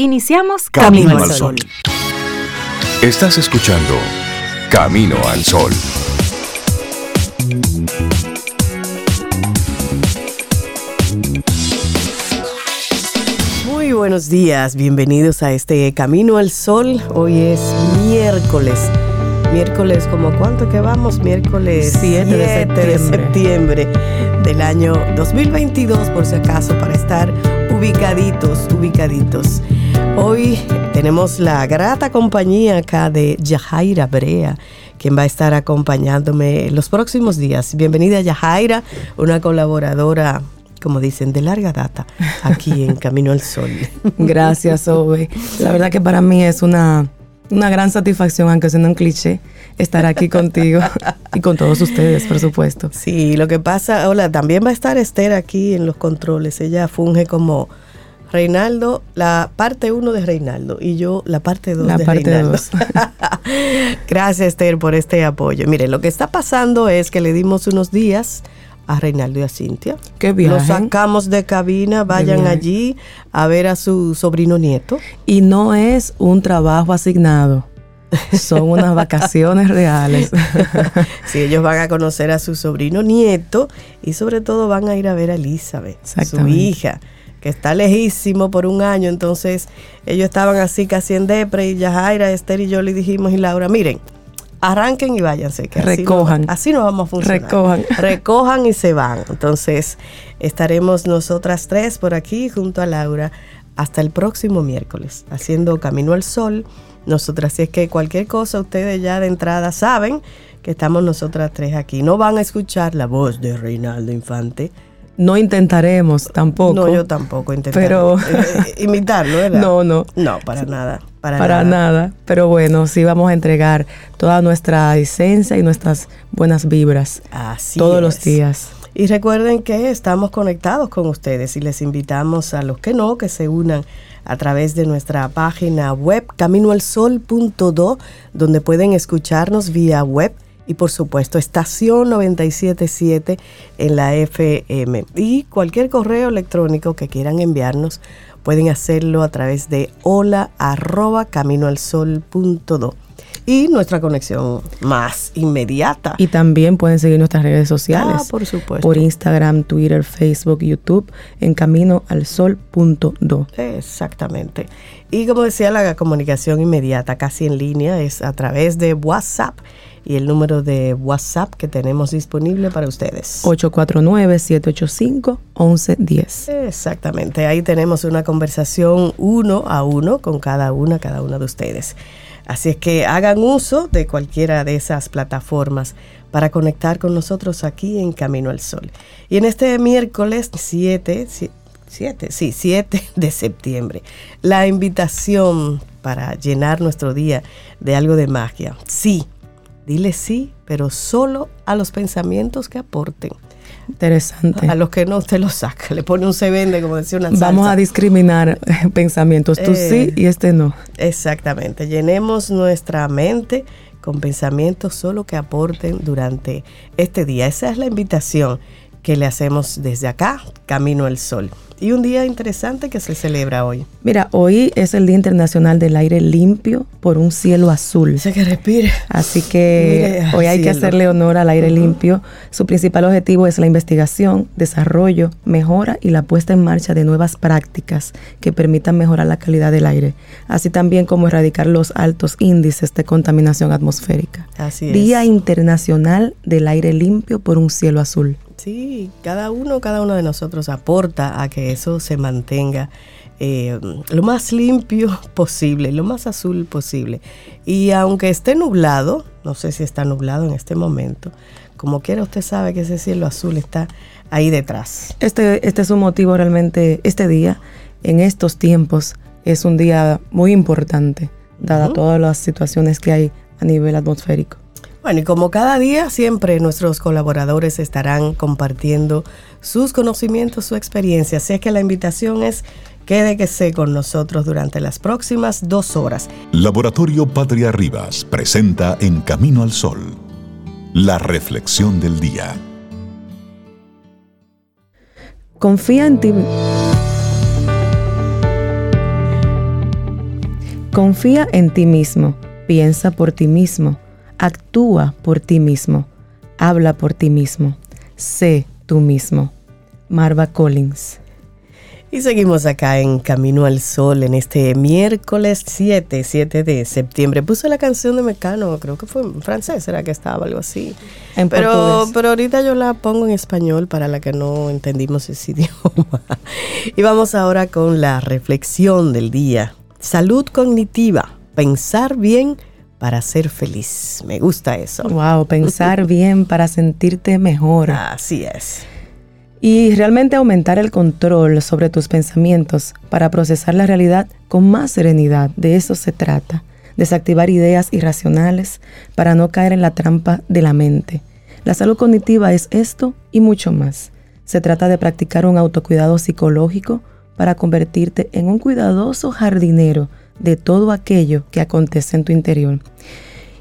Iniciamos Camino, al Sol. Estás escuchando Camino al Sol. Muy buenos días, bienvenidos a este Camino al Sol. Hoy es miércoles. Miércoles, ¿como cuánto que vamos? Miércoles 7 de septiembre. de septiembre del año 2022, por si acaso, para estar ubicaditos, ubicaditos. Hoy tenemos la grata compañía acá de Yajaira Brea, quien va a estar acompañándome los próximos días. Bienvenida Yajaira, una colaboradora como dicen, de larga data aquí en Camino al Sol. Gracias, Ove. La verdad que para mí es una, una gran satisfacción, aunque sea un cliché, estar aquí contigo y con todos ustedes, por supuesto. Sí, lo que pasa, hola, también va a estar Esther aquí en los controles. Ella funge como Reinaldo, la parte 1 de Reinaldo y yo la parte 2 de parte Reinaldo. Gracias Esther por este apoyo. Mire, lo que está pasando es que le dimos unos días a Reinaldo y a Cintia. Qué bien. Lo sacamos de cabina, vayan allí a ver a su sobrino nieto. Y no es un trabajo asignado. Son unas vacaciones reales. sí, ellos van a conocer a su sobrino nieto y sobre todo van a ir a ver a Elizabeth, su hija que está lejísimo por un año, entonces ellos estaban así casi en depre y Yajaira, Esther y yo le dijimos y Laura, miren, arranquen y váyanse, que recojan. Así no, vamos a funcionar. Recojan. Recojan y se van. Entonces estaremos nosotras tres por aquí junto a Laura hasta el próximo miércoles, haciendo Camino al Sol. Nosotras, si es que cualquier cosa ustedes ya de entrada saben que estamos nosotras tres aquí. No van a escuchar la voz de Reinaldo Infante no intentaremos tampoco. No, yo tampoco intentaré. Pero eh, eh, imitarlo, ¿verdad? No, no. No, para nada. Para, para nada. Pero bueno, sí vamos a entregar toda nuestra esencia y nuestras buenas vibras. Así Todos los días. Y recuerden que estamos conectados con ustedes y les invitamos a los que no que se unan a través de nuestra página web caminoalsol.do donde pueden escucharnos vía web y por supuesto estación 977 en la FM. Y cualquier correo electrónico que quieran enviarnos pueden hacerlo a través de hola arroba caminoalsol.do y nuestra conexión más inmediata. Y también pueden seguir nuestras redes sociales. Ah, por supuesto. Por Instagram, Twitter, Facebook, YouTube, en caminoalsol.do. Exactamente. Y como decía, la comunicación inmediata, casi en línea, es a través de WhatsApp y el número de WhatsApp que tenemos disponible para ustedes. 849-785-1110. Exactamente, ahí tenemos una conversación uno a uno con cada una, cada una de ustedes. Así es que hagan uso de cualquiera de esas plataformas para conectar con nosotros aquí en Camino al Sol. Y en este miércoles 7, 7, sí, 7 de septiembre, la invitación para llenar nuestro día de algo de magia. Sí, Dile sí, pero solo a los pensamientos que aporten. Interesante. A los que no, usted los saca. Le pone un se vende, como decía una salsa. Vamos a discriminar pensamientos. Tú sí eh, y este no. Exactamente. Llenemos nuestra mente con pensamientos solo que aporten durante este día. Esa es la invitación que le hacemos desde acá, Camino al Sol y un día interesante que se celebra hoy. Mira, hoy es el Día Internacional del Aire Limpio por un cielo azul. Dice que respire. Así que hoy hay que hacerle honor al aire limpio. Su principal objetivo es la investigación, desarrollo, mejora y la puesta en marcha de nuevas prácticas que permitan mejorar la calidad del aire, así también como erradicar los altos índices de contaminación atmosférica. Así es. Día Internacional del Aire Limpio por un cielo azul. Sí, cada uno, cada uno de nosotros aporta a que eso se mantenga eh, lo más limpio posible, lo más azul posible. Y aunque esté nublado, no sé si está nublado en este momento, como quiera usted sabe que ese cielo azul está ahí detrás. Este, este es un motivo realmente, este día, en estos tiempos, es un día muy importante, dada todas las situaciones que hay a nivel atmosférico. Bueno, y como cada día, siempre nuestros colaboradores estarán compartiendo sus conocimientos, su experiencia. Así es que la invitación es quédese con nosotros durante las próximas dos horas. Laboratorio Patria Rivas presenta En Camino al Sol, la reflexión del día. Confía en ti. Confía en ti mismo, piensa por ti mismo, actúa por ti mismo, habla por ti mismo, sé tú mismo. Marva Collins. Y seguimos acá en Camino al Sol en este miércoles 7, 7 de septiembre. Puse la canción de Mecano, creo que fue en francés, era que estaba algo así. En pero, pero ahorita yo la pongo en español para la que no entendimos ese idioma. y vamos ahora con la reflexión del día. Salud cognitiva, pensar bien para ser feliz. Me gusta eso. Wow, pensar bien para sentirte mejor. Así es y realmente aumentar el control sobre tus pensamientos para procesar la realidad con más serenidad. De eso se trata, desactivar ideas irracionales para no caer en la trampa de la mente. La salud cognitiva es esto y mucho más. Se trata de practicar un autocuidado psicológico para convertirte en un cuidadoso jardinero de todo aquello que acontece en tu interior.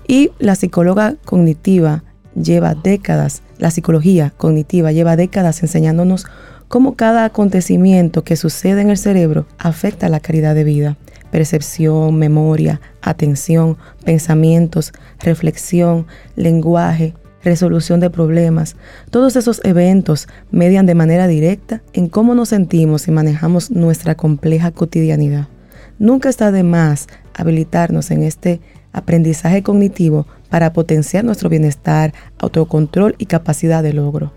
Y la psicóloga cognitiva lleva décadas, la psicología cognitiva lleva décadas enseñándonos cómo cada acontecimiento que sucede en el cerebro afecta la calidad de vida. Percepción, memoria, atención, pensamientos, reflexión, lenguaje, resolución de problemas. Todos esos eventos median de manera directa en cómo nos sentimos y manejamos nuestra compleja cotidianidad. Nunca está de más habilitarnos en este aprendizaje cognitivo para potenciar nuestro bienestar, autocontrol y capacidad de logro.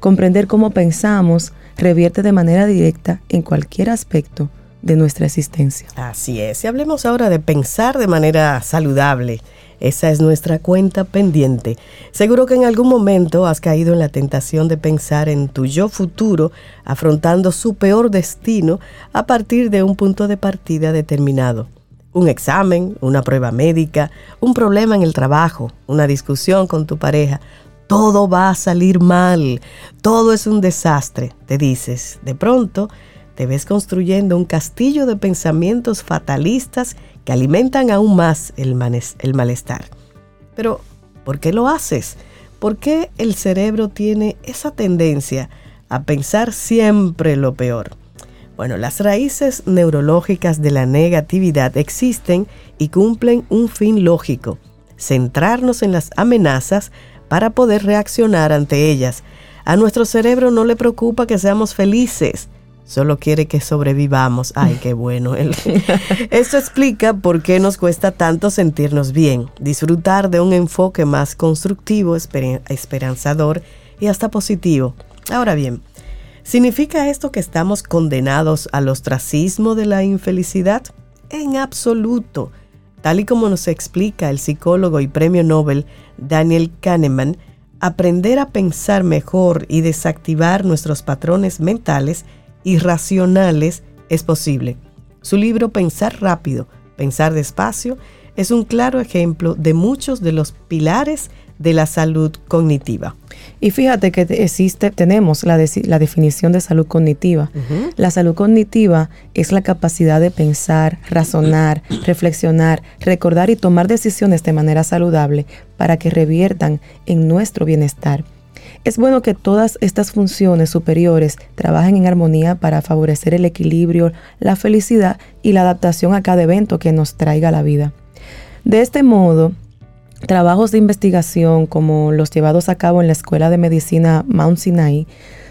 Comprender cómo pensamos revierte de manera directa en cualquier aspecto de nuestra existencia. Así es, hablemos ahora de pensar de manera saludable. Esa es nuestra cuenta pendiente. Seguro que en algún momento has caído en la tentación de pensar en tu yo futuro afrontando su peor destino a partir de un punto de partida determinado un examen, una prueba médica, un problema en el trabajo, una discusión con tu pareja, todo va a salir mal, todo es un desastre, te dices. De pronto, te ves construyendo un castillo de pensamientos fatalistas que alimentan aún más el, el malestar. Pero, ¿por qué lo haces? ¿Por qué el cerebro tiene esa tendencia a pensar siempre lo peor? Bueno, las raíces neurológicas de la negatividad existen y cumplen un fin lógico, centrarnos en las amenazas para poder reaccionar ante ellas. A nuestro cerebro no le preocupa que seamos felices, solo quiere que sobrevivamos. Ay, qué bueno. Esto explica por qué nos cuesta tanto sentirnos bien, disfrutar de un enfoque más constructivo, esperanzador y hasta positivo. Ahora bien, ¿Significa esto que estamos condenados al ostracismo de la infelicidad? En absoluto. Tal y como nos explica el psicólogo y premio Nobel Daniel Kahneman, aprender a pensar mejor y desactivar nuestros patrones mentales irracionales es posible. Su libro Pensar rápido, pensar despacio es un claro ejemplo de muchos de los pilares de la salud cognitiva. Y fíjate que existe, tenemos la, la definición de salud cognitiva. La salud cognitiva es la capacidad de pensar, razonar, reflexionar, recordar y tomar decisiones de manera saludable para que reviertan en nuestro bienestar. Es bueno que todas estas funciones superiores trabajen en armonía para favorecer el equilibrio, la felicidad y la adaptación a cada evento que nos traiga la vida. De este modo, Trabajos de investigación como los llevados a cabo en la Escuela de Medicina Mount Sinai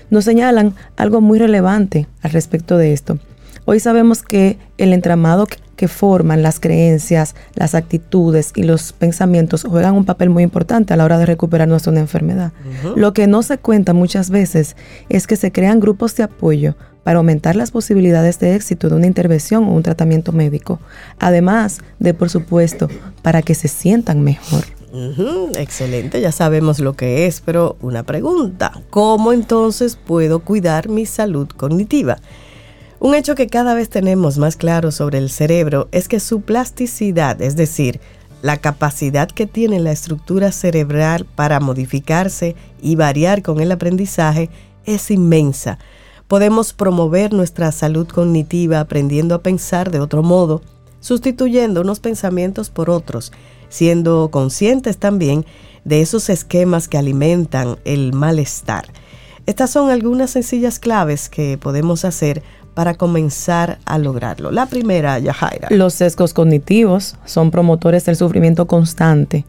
nos señalan algo muy relevante al respecto de esto. Hoy sabemos que el entramado que forman las creencias, las actitudes y los pensamientos juegan un papel muy importante a la hora de recuperar nuestra enfermedad. Lo que no se cuenta muchas veces es que se crean grupos de apoyo para aumentar las posibilidades de éxito de una intervención o un tratamiento médico, además de, por supuesto, para que se sientan mejor. excelente, ya sabemos lo que es, pero una pregunta, ¿cómo entonces puedo cuidar mi salud cognitiva? Un hecho que cada vez tenemos más claro sobre el cerebro es que su plasticidad, es decir, la capacidad que tiene la estructura cerebral para modificarse y variar con el aprendizaje, es inmensa Podemos promover nuestra salud cognitiva aprendiendo a pensar de otro modo, sustituyendo unos pensamientos por otros, siendo conscientes también de esos esquemas que alimentan el malestar. Estas son algunas sencillas claves que podemos hacer para comenzar a lograrlo? La primera, Yajaira. Los sesgos cognitivos son promotores del sufrimiento constante.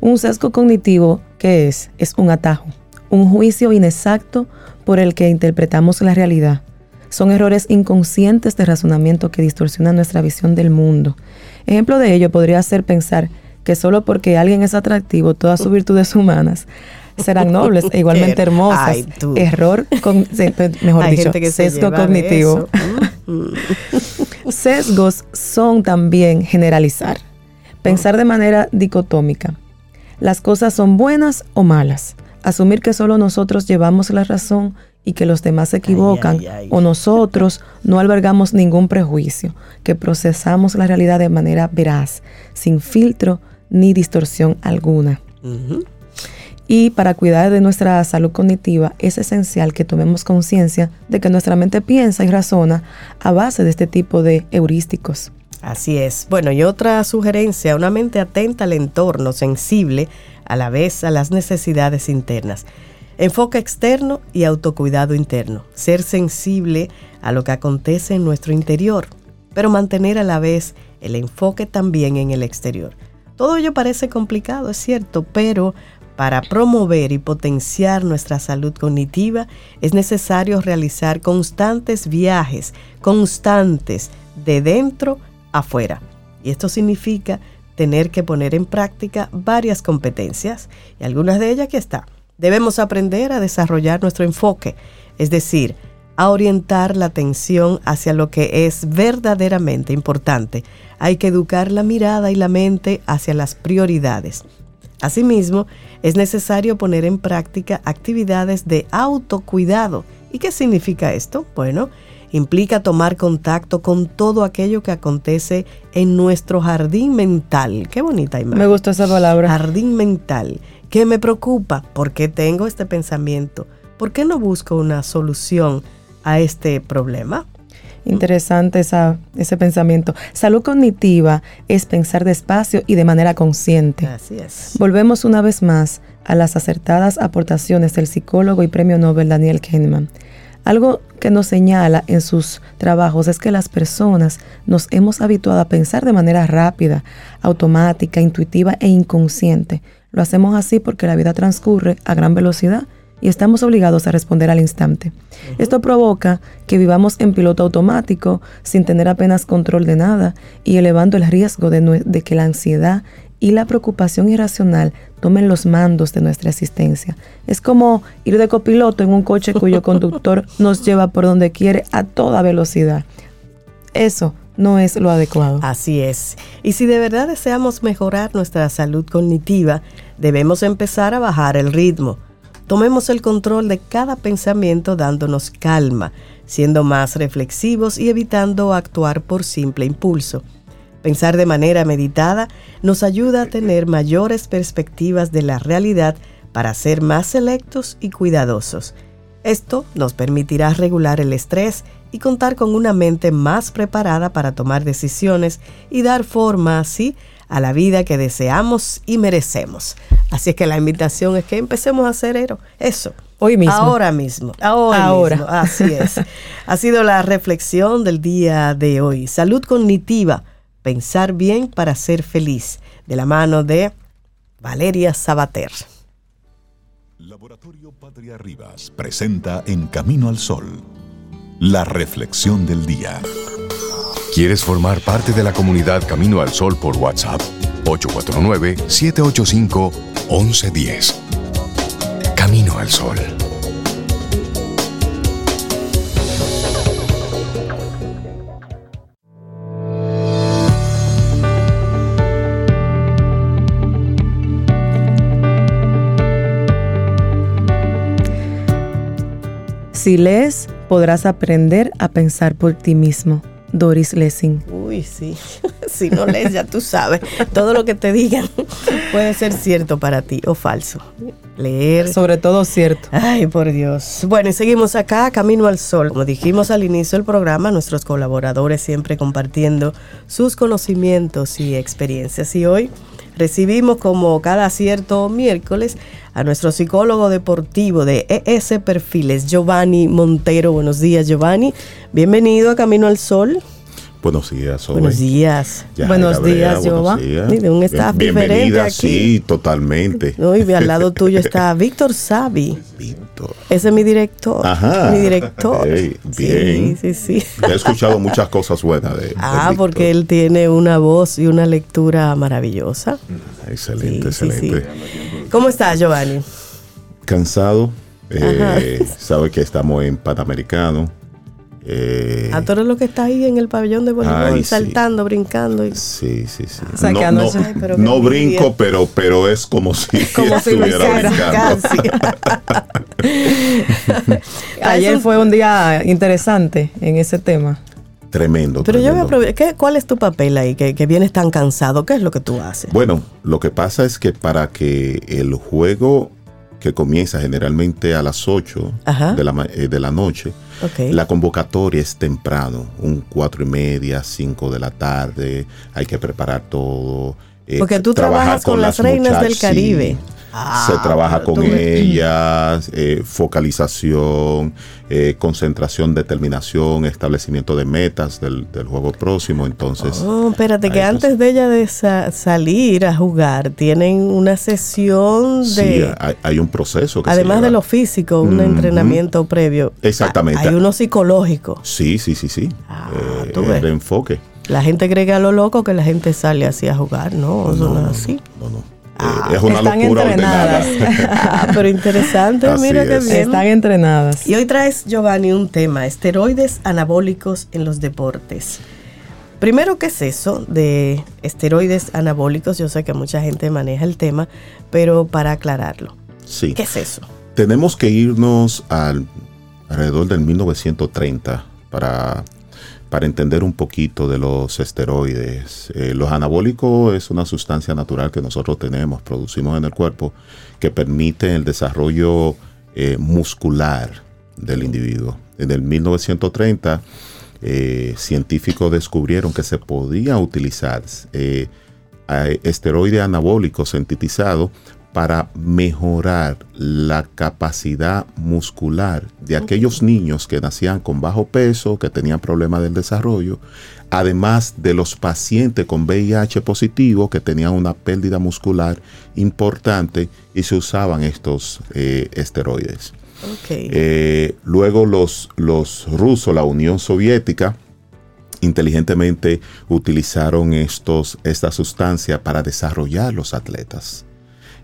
Un sesgo cognitivo, ¿qué es? Es un atajo, un juicio inexacto por el que interpretamos la realidad. Son errores inconscientes de razonamiento que distorsionan nuestra visión del mundo. Ejemplo de ello podría ser pensar que solo porque alguien es atractivo, todas sus virtudes humanas serán nobles e igualmente hermosas. Error, con, mejor dicho, sesgo cognitivo. Sesgos son también generalizar, pensar de manera dicotómica. Las cosas son buenas o malas. Asumir que solo nosotros llevamos la razón y que los demás se equivocan o nosotros no albergamos ningún prejuicio, que procesamos la realidad de manera veraz, sin filtro ni distorsión alguna. Y para cuidar de nuestra salud cognitiva es esencial que tomemos conciencia de que nuestra mente piensa y razona a base de este tipo de heurísticos. Así es. Bueno, y otra sugerencia, una mente atenta al entorno, sensible a la vez a las necesidades internas. Enfoque externo y autocuidado interno. Ser sensible a lo que acontece en nuestro interior, pero mantener a la vez el enfoque también en el exterior. Todo ello parece complicado, es cierto, pero para promover y potenciar nuestra salud cognitiva es necesario realizar constantes viajes, constantes, de dentro afuera. Y esto significa tener que poner en práctica varias competencias y algunas de ellas aquí está. Debemos aprender a desarrollar nuestro enfoque, es decir, a orientar la atención hacia lo que es verdaderamente importante. Hay que educar la mirada y la mente hacia las prioridades. Asimismo, es necesario poner en práctica actividades de autocuidado. ¿Y qué significa esto? Bueno, implica tomar contacto con todo aquello que acontece en nuestro jardín mental. Qué bonita imagen. Me gusta esa palabra. Jardín mental. ¿Qué me preocupa? ¿Por qué tengo este pensamiento? ¿Por qué no busco una solución a este problema? Interesante esa, ese pensamiento. Salud cognitiva es pensar despacio y de manera consciente. Así es. Volvemos una vez más a las acertadas aportaciones del psicólogo y premio Nobel Daniel Kahneman. Algo que nos señala en sus trabajos es que las personas nos hemos habituado a pensar de manera rápida, automática, intuitiva e inconsciente. Lo hacemos así porque la vida transcurre a gran velocidad y estamos obligados a responder al instante. Esto provoca que vivamos en piloto automático sin tener apenas control de nada y elevando el riesgo de, de, que la ansiedad y la preocupación irracional tomen los mandos de nuestra existencia. Es como ir de copiloto en un coche cuyo conductor nos lleva por donde quiere a toda velocidad. Eso no es lo adecuado. Así es. Y si de verdad deseamos mejorar nuestra salud cognitiva, debemos empezar a bajar el ritmo Tomemos el control de cada pensamiento dándonos calma, siendo más reflexivos y evitando actuar por simple impulso. Pensar de manera meditada nos ayuda a tener mayores perspectivas de la realidad para ser más selectos y cuidadosos. Esto nos permitirá regular el estrés y contar con una mente más preparada para tomar decisiones y dar forma así a la vida que deseamos y merecemos. Así es que la invitación es que empecemos a hacer eso. Hoy mismo. Ahora mismo. Ahora. Mismo. Así es. ha sido la reflexión del día de hoy. Salud cognitiva. Pensar bien para ser feliz. De la mano de Valeria Sabater. Laboratorio Patria Rivas presenta En Camino al Sol. La reflexión del día. ¿Quieres formar parte de la comunidad Camino al Sol por WhatsApp? 849-785-1110. Camino al Sol. Si lees, podrás aprender a pensar por ti mismo. Doris Lessing. Uy, sí. si no lees, ya tú sabes. Todo lo que te digan puede ser cierto para ti o falso. Leer. Sobre todo cierto. Ay, por Dios. Bueno, y seguimos acá, Camino al Sol. Como dijimos al inicio del programa, nuestros colaboradores siempre compartiendo sus conocimientos y experiencias. Y hoy recibimos como cada cierto miércoles a nuestro psicólogo deportivo de ES Perfiles, Giovanni Montero. Buenos días, Giovanni. Bienvenido a Camino al Sol. Buenos días, Buenos días. buenos días, Giovanni. De un staff diferente aquí. Sí, totalmente. No, y al lado tuyo está Víctor Savi. Víctor. Ese es mi director. Ajá. Mi director. bien. Sí, sí, sí. He escuchado muchas cosas buenas de, Ah, porque él tiene una voz y una lectura maravillosa. Excelente, excelente. ¿Cómo estás, Giovanni? Cansado. Eh, sabe que estamos en Panamericano eh, a todo lo que está ahí en el pabellón de voleibol, saltando, brincando. Sí, sí, sí. no, brinco, pero, pero es como si, como si estuviera brincando. Ayer fue un día interesante en ese tema. Tremendo. Pero yo me ¿qué, ¿cuál es tu papel ahí? Que, que, vienes tan cansado. ¿Qué es lo que tú haces? Bueno, lo que pasa es que para que el juego que comienza generalmente a las 8 de la, eh, de la noche, la convocatoria es temprano, un cuatro y media, 5 de la tarde, hay que preparar todo. Eh, Porque tú trabajas con, las reinas del Caribe se ah, trabaja con ellas, eh, focalización, eh, concentración, determinación, establecimiento de metas del, juego próximo. Entonces, oh, espérate, que antes de ella de salir a jugar, tienen una sesión de. Sí, hay, un proceso. Que además de lo físico, un entrenamiento previo. Exactamente. Hay uno psicológico. Sí, sí, sí, sí. Ah, eh, el enfoque. La gente cree que a lo loco que la gente sale así a jugar, ¿no? no, no, así. No, no. Ah, es una locura entrenadas. ah, pero interesante, mira que bien. Están entrenadas. Y hoy traes, Giovanni, un tema, esteroides anabólicos en los deportes. Primero, ¿qué es eso de esteroides anabólicos? Yo sé que mucha gente maneja el tema, pero para aclararlo. Sí. ¿Qué es eso? Tenemos que irnos al alrededor del 1930 para para entender un poquito de los esteroides. Eh, los anabólicos es una sustancia natural que nosotros tenemos, producimos en el cuerpo, que permite el desarrollo eh, muscular del individuo. En el 1930, eh, científicos descubrieron que se podía utilizar esteroide anabólico sintetizado para mejorar la capacidad muscular de aquellos niños que nacían con bajo peso, que tenían problemas del desarrollo, además de los pacientes con VIH positivo que tenían una pérdida muscular importante y se usaban estos eh, esteroides. Eh, luego los, los rusos, la Unión Soviética, inteligentemente utilizaron estos, esta sustancia para desarrollar los atletas.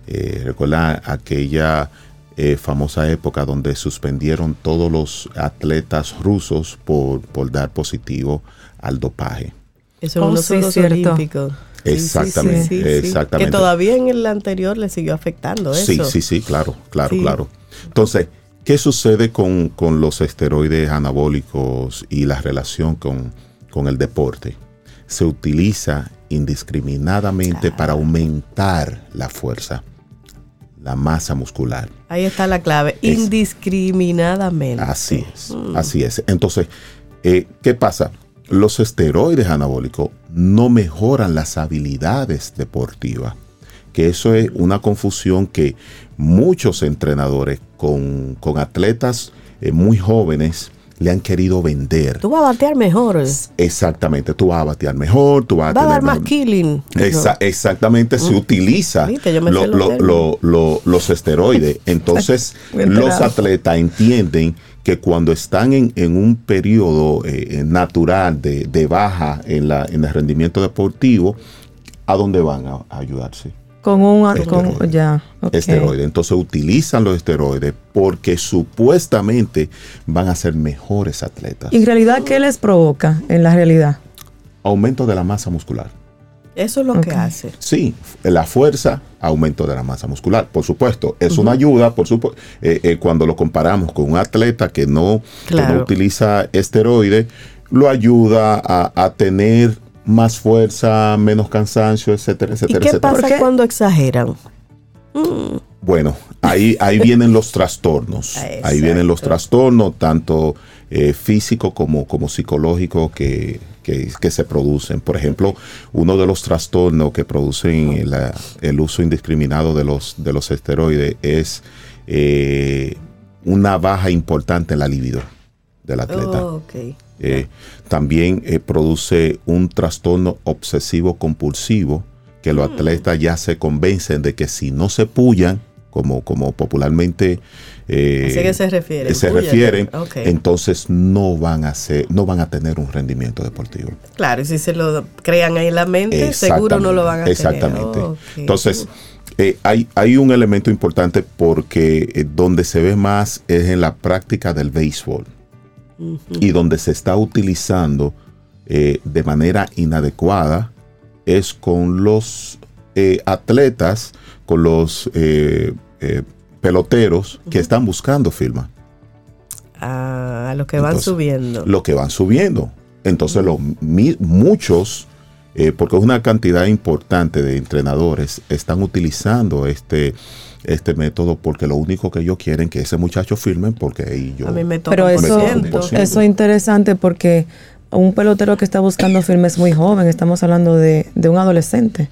Eh, recuerda aquella eh, famosa época donde suspendieron todos los atletas rusos por, por dar positivo al dopaje. Eso oh, es los Olímpicos. Exactamente, exactamente. Que todavía en el anterior le siguió afectando eso. Sí, sí, sí, claro, claro, claro. Entonces, ¿qué sucede con, los esteroides anabólicos y la relación con, con el deporte? Se utiliza indiscriminadamente para aumentar la fuerza la masa muscular. Ahí está la clave, indiscriminadamente. Así es, mm. así es. Entonces, eh, ¿qué pasa? Los esteroides anabólicos no mejoran las habilidades deportivas, que eso es una confusión que muchos entrenadores con, atletas eh, muy jóvenes le han querido vender. Tú vas a batear mejor. Exactamente, tú vas a batear mejor, tú vas a, dar más killing. exactamente, se mm. utiliza los esteroides. Entonces, los atletas entienden que cuando están en, un periodo eh, natural de, baja en, la, en el rendimiento deportivo, ¿a dónde van a ayudarse? Con un ya, esteroide. Entonces utilizan los esteroides porque supuestamente van a ser mejores atletas. ¿Y en realidad qué les provoca en la realidad? Aumento de la masa muscular. Eso es lo que hace. Sí, la fuerza, aumento de la masa muscular. Por supuesto, es una ayuda, por supuesto, eh, eh, cuando lo comparamos con un atleta que no, utiliza esteroides, lo ayuda a, a tener más fuerza, menos cansancio, etcétera, etcétera. ¿Y qué pasa cuando exageran? Mm. Bueno, ahí, ahí vienen los trastornos. Ahí vienen los trastornos, tanto eh, físicos como, como psicológicos que, se producen. Por ejemplo, uno de los trastornos que producen el uso indiscriminado de los, de los esteroides es eh, una baja importante en la libido del atleta. Oh, eh, también produce un trastorno obsesivo compulsivo que los mm. atletas ya se convencen de que si no se pullan, como, como popularmente eh, que se refieren, se refieren entonces no van a ser, no van a tener un rendimiento deportivo. Claro, y si se lo crean ahí en la mente, seguro no lo van a exactamente. tener. Exactamente. Entonces, eh, hay, hay un elemento importante porque eh, donde se ve más es en la práctica del béisbol y donde se está utilizando de manera inadecuada es con los atletas, con los eh, peloteros que están buscando firma. Ah, lo que van subiendo. Lo que van subiendo. Entonces, muchos, eh, porque es una cantidad importante de entrenadores, están utilizando este, este método porque lo único que ellos quieren es que ese muchacho firme porque ahí yo... Pero eso, eso es interesante porque un pelotero que está buscando firme es muy joven, estamos hablando de, de un adolescente.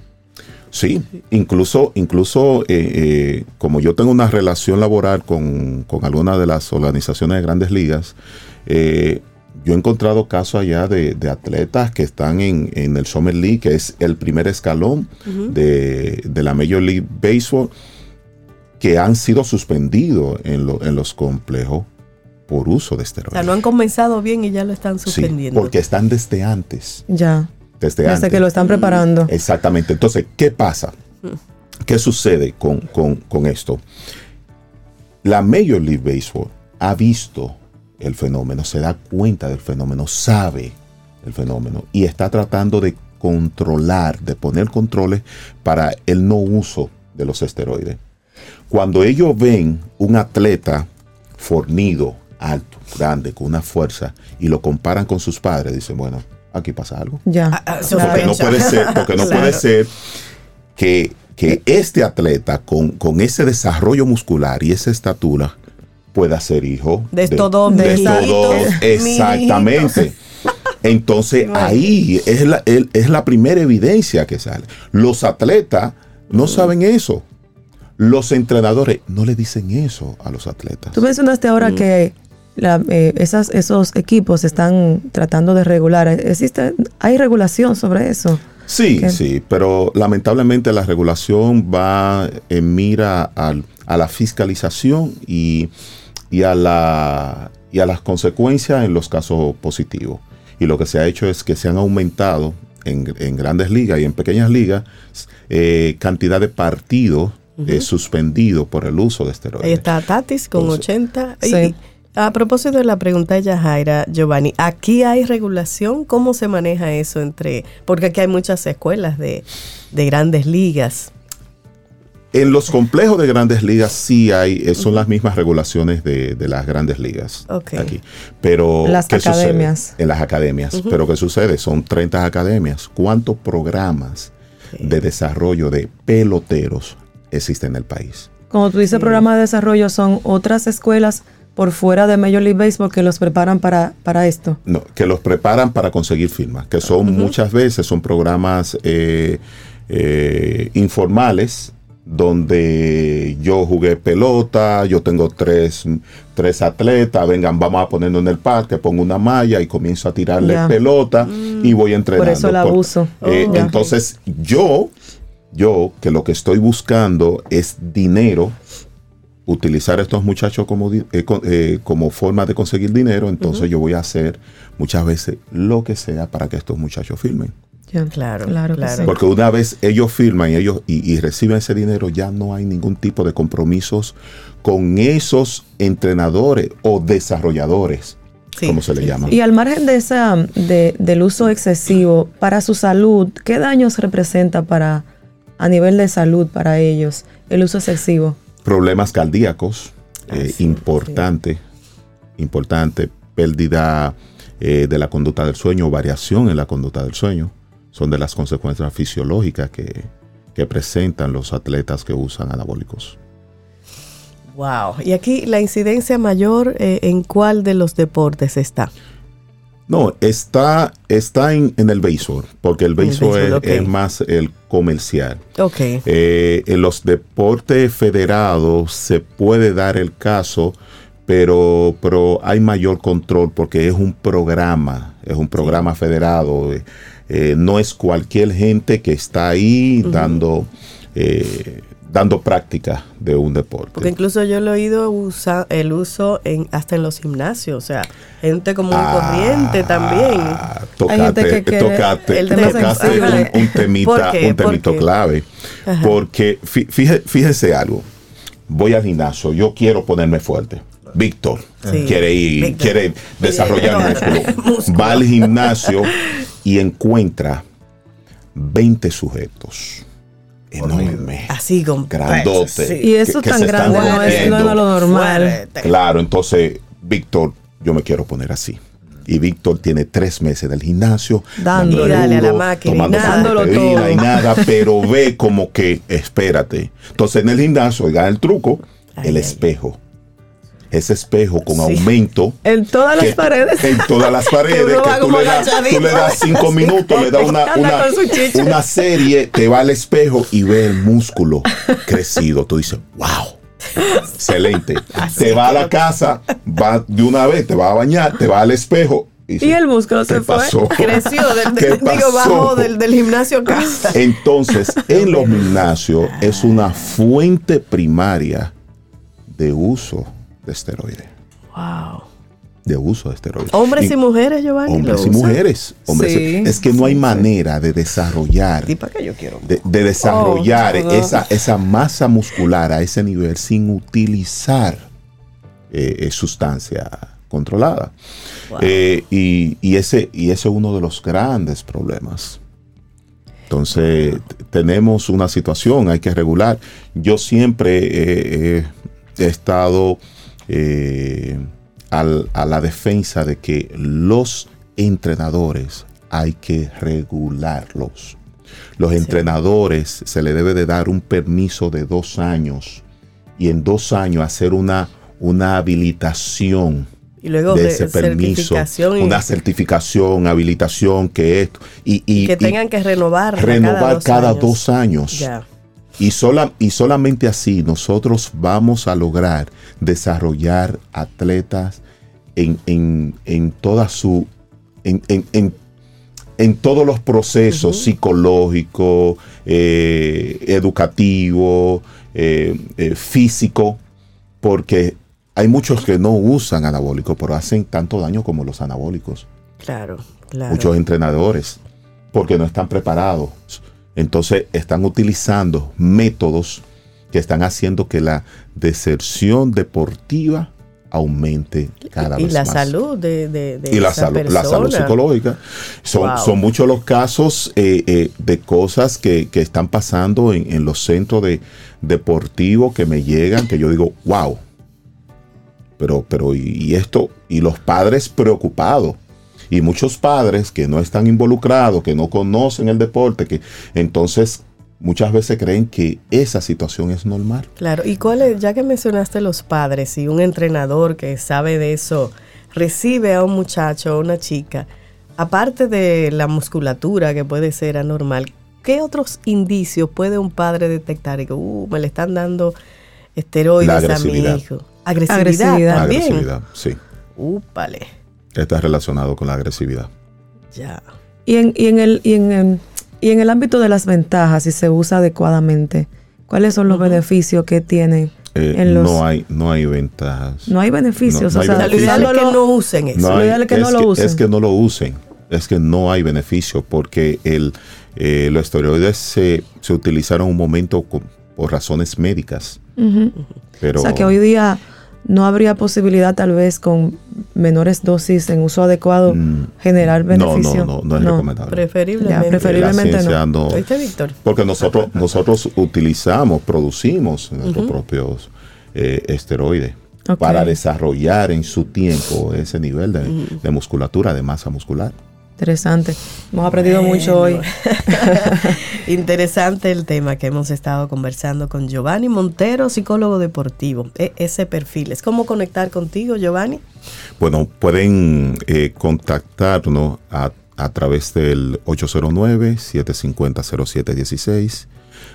Sí, incluso, incluso eh, eh, como yo tengo una relación laboral con, con algunas de las organizaciones de grandes ligas, eh, yo he encontrado casos allá de, atletas que están en, el Summer League, que es el primer escalón de, la Major League Baseball, que han sido suspendidos en, en los complejos por uso de esteroides. O sea, no han comenzado bien y ya lo están suspendiendo. porque están desde antes. Ya desde, que lo están preparando. Exactamente. Entonces, ¿qué pasa? ¿Qué sucede con, esto? La Major League Baseball ha visto el fenómeno, se da cuenta del fenómeno, sabe el fenómeno y está tratando de controlar, de poner controles para el no uso de los esteroides. Cuando ellos ven un atleta fornido, alto, grande, con una fuerza, y lo comparan con sus padres, dicen, bueno, aquí pasa algo. Ya. Ah, ah, porque no puede ser, porque no puede ser que, este atleta con, ese desarrollo muscular y esa estatura pueda ser hijo de estos dos. De exactamente. Entonces ahí es la, es la primera evidencia que sale. Los atletas no saben eso. Los entrenadores no le dicen eso a los atletas. Tú mencionaste ahora mm. que eh, esas, esos equipos están tratando de regular. ¿Existe, ¿Hay regulación sobre eso? Sí, sí, pero lamentablemente la regulación va en mira a la fiscalización y, a la, y a las consecuencias en los casos positivos. Y lo que se ha hecho es que se han aumentado en, grandes ligas y en pequeñas ligas eh, cantidad de partidos eh, suspendidos por el uso de esteroides. Ahí está Tatis con 80. Sí. A propósito de la pregunta de Yajaira, Giovanni, ¿aquí hay regulación? ¿Cómo se maneja eso entre...? Porque aquí hay muchas escuelas de, grandes ligas. En los complejos de grandes ligas sí hay, eh, son las mismas regulaciones de, las grandes ligas aquí. Pero las academias. En las academias. Pero ¿qué sucede? Son 30 academias. ¿Cuántos programas de desarrollo de peloteros existen en el país? Como tú dices, programa de desarrollo son otras escuelas por fuera de Major League Baseball que los preparan para, para esto? No, que los preparan para conseguir firmas, que son muchas veces son programas eh, eh, informales donde yo jugué pelota, yo tengo tres, tres, atletas, vengan, vamos a ponernos en el parque, pongo una malla y comienzo a tirarle pelota y voy entrenando. Por eso el abuso. Eh, oh, entonces yo, yo que lo que estoy buscando es dinero utilizar a estos muchachos como, eh, eh, como forma de conseguir dinero, entonces yo voy a hacer muchas veces lo que sea para que estos muchachos firmen. claro, claro, claro. Porque una vez ellos firman y, ellos, y, reciben ese dinero, ya no hay ningún tipo de compromisos con esos entrenadores o desarrolladores. como se le llama. Y al margen de esa, de, del uso excesivo, para su salud, ¿qué daños representa para, a nivel de salud para ellos el uso excesivo? problemas cardíacos ah, eh, importante, importante, pérdida eh, de la conducta del sueño, variación en la conducta del sueño, son de las consecuencias fisiológicas que, presentan los atletas que usan anabólicos. Wow. Y aquí la incidencia mayor, eh, ¿en cuál de los deportes está? No, está, está en, el béisbol, porque el béisbol, es, más el comercial. Ok. Eh, en los deportes federados se puede dar el caso, pero, pero hay mayor control porque es un programa, es un programa federado. Eh, no es cualquier gente que está ahí dando dando práctica de un deporte. Porque incluso yo lo he oído usar el uso en, hasta en los gimnasios, o sea, gente como un ah, corriente también. Tocate, tocate, tocaste un, un, temita, un temito clave. Porque fíjese, algo, voy al gimnasio, yo quiero ponerme fuerte. Víctor quiere ir, quiere desarrollar músculo. Va al gimnasio y encuentra 20 sujetos enorme. Así con grandote. Y eso tan grande no es, no lo normal. Claro, entonces, Víctor, yo me quiero poner así. Y Víctor tiene tres meses en el gimnasio, dándole a la máquina, tomando todo. y nada, pero ve como que, espérate. Entonces en el gimnasio, oiga el truco, el espejo ese espejo con aumento. En todas las paredes. En todas las paredes. que tú le, das, tú le, das, cinco minutos, le das una, una, una, serie, te va al espejo y ve el músculo crecido. Tú dices, wow. Excelente. te va a la casa, va de una vez, te va a bañar, te va al espejo y, el músculo se fue. Creció del, digo, bajo del, del, gimnasio casa. Entonces, en los gimnasios es una fuente primaria de uso de esteroides. Wow. De uso de esteroides. Hombres y, mujeres, Giovanni. Hombres y mujeres. es que no hay manera de desarrollar. yo quiero? De, desarrollar oh, esa, esa masa muscular a ese nivel sin utilizar eh, eh, sustancia controlada. Eh, y, ese, y ese es uno de los grandes problemas. Entonces, tenemos una situación, hay que regular. Yo siempre he estado eh, a la defensa de que los entrenadores hay que regularlos. Los entrenadores se le debe de dar un permiso de dos años y en dos años hacer una, una habilitación y luego de, ese permiso, una certificación, habilitación, que esto. Y, que tengan que renovar. Renovar cada dos años. Y, sola, y solamente así nosotros vamos a lograr desarrollar atletas en, en, en toda su. En, en, en, todos los procesos psicológicos, eh, educativo, eh, eh, físico, porque hay muchos que no usan anabólicos, pero hacen tanto daño como los anabólicos. Claro, claro. Muchos entrenadores, porque no están preparados entonces están utilizando métodos que están haciendo que la deserción deportiva aumente cada vez más. Y la salud de, de, y la, salud, la salud psicológica. Son, son muchos los casos eh, eh, de cosas que, están pasando en, los centros de, deportivos que me llegan, que yo digo, wow. Pero, pero, y esto, y los padres preocupados y muchos padres que no están involucrados, que no conocen el deporte, que entonces muchas veces creen que esa situación es normal. Claro, y cuál es, ya que mencionaste los padres y un entrenador que sabe de eso, recibe a un muchacho o una chica, aparte de la musculatura que puede ser anormal, ¿qué otros indicios puede un padre detectar? Y que, uh, me le están dando esteroides a mi hijo. Agresividad, Agresividad también. Agresividad, sí. Úpale está relacionado con la agresividad. Ya. Y en, y en, el, y en, y en el ámbito de las ventajas, si se usa adecuadamente, ¿cuáles son los beneficios que tiene? Eh, no hay no hay ventajas. No hay beneficios. o sea, lo ideal es que no usen eso. lo ideal es que no lo usen. Es que no lo usen. Es que no hay beneficio porque el, eh, los esteroides se, se utilizaron un momento por razones médicas. Pero, o sea que hoy día no habría posibilidad tal vez con menores dosis en uso adecuado mm, generar beneficio. No, no, no, es recomendable. Preferiblemente, preferiblemente no. Víctor? Porque nosotros, nosotros utilizamos, producimos nuestros propios eh, esteroides para desarrollar en su tiempo ese nivel de, musculatura, de masa muscular. Interesante. Hemos aprendido mucho hoy. Interesante el tema que hemos estado conversando con Giovanni Montero, psicólogo deportivo. E, ese perfil. ¿Es cómo conectar contigo, Giovanni? Bueno, pueden eh, contactarnos a, a través del 809-750-0716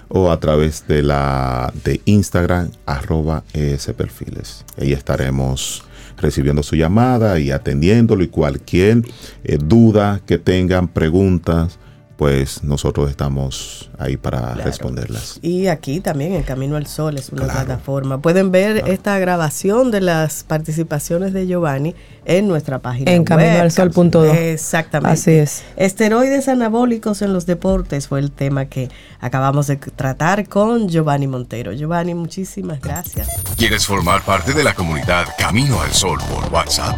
o a través de la de Instagram arroba ese perfiles. Ahí estaremos recibiendo su llamada y atendiéndolo y cualquier eh, duda que tengan, preguntas, pues nosotros estamos ahí para responderlas. Y aquí también en Camino al Sol es una plataforma. Pueden ver esta grabación de las participaciones de Giovanni en nuestra página en caminoalsol.do. Exactamente. Así es. Esteroides anabólicos en los deportes fue el tema que acabamos de tratar con Giovanni Montero. Giovanni, muchísimas gracias. ¿Quieres formar parte de la comunidad Camino al Sol por WhatsApp?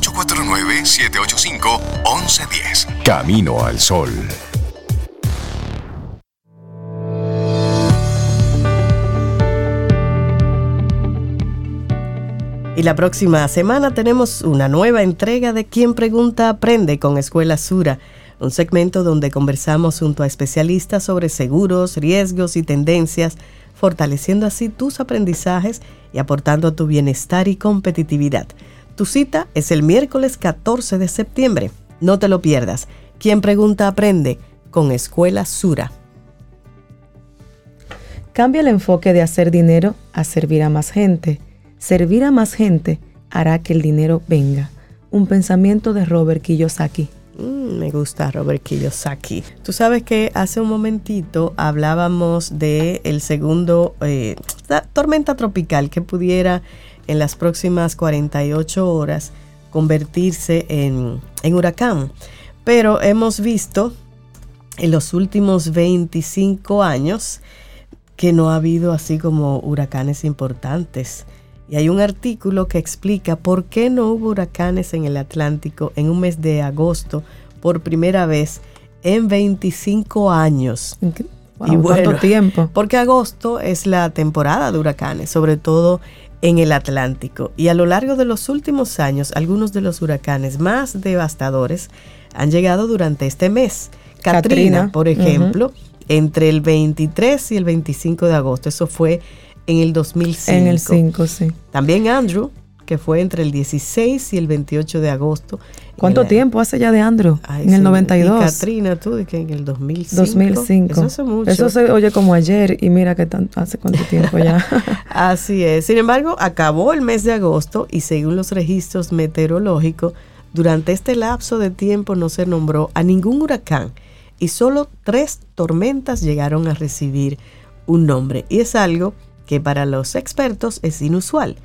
849-785-1110. Camino al Sol. Y la próxima semana tenemos una nueva entrega de Quien Pregunta Aprende con Escuela Sura, un segmento donde conversamos junto a especialistas sobre seguros, riesgos y tendencias, fortaleciendo así tus aprendizajes y aportando a tu bienestar y competitividad. Tu cita es el miércoles 14 de septiembre. No te lo pierdas. Quien pregunta aprende con Escuela Sura. Cambia el enfoque de hacer dinero a servir a más gente. Servir a más gente hará que el dinero venga. Un pensamiento de Robert Kiyosaki. Mm, me gusta Robert Kiyosaki. Tú sabes que hace un momentito hablábamos de el segundo eh, tormenta tropical que pudiera en las próximas 48 horas convertirse en, huracán. Pero hemos visto en los últimos 25 años que no ha habido así como huracanes importantes. Y hay un artículo que explica por qué no hubo huracanes en el Atlántico en un mes de agosto por primera vez en 25 años. y ¿Cuánto tiempo? Porque agosto es la temporada de huracanes, sobre todo en el Atlántico. Y a lo largo de los últimos años, algunos de los huracanes más devastadores han llegado durante este mes. Katrina, por ejemplo, entre el 23 y el 25 de agosto. Eso fue en el 2005. En el 5, sí. También Andrew, que fue entre el 16 y el 28 de agosto. ¿Cuánto tiempo hace ya de Andrew? en el 92. Y Katrina, tú, que en el 2005. 2005. Eso hace mucho. Eso se oye como ayer y mira que hace cuánto tiempo ya. Así es. Sin embargo, acabó el mes de agosto y según los registros meteorológicos, durante este lapso de tiempo no se nombró a ningún huracán y solo tres tormentas llegaron a recibir un nombre. Y es algo que para los expertos es inusual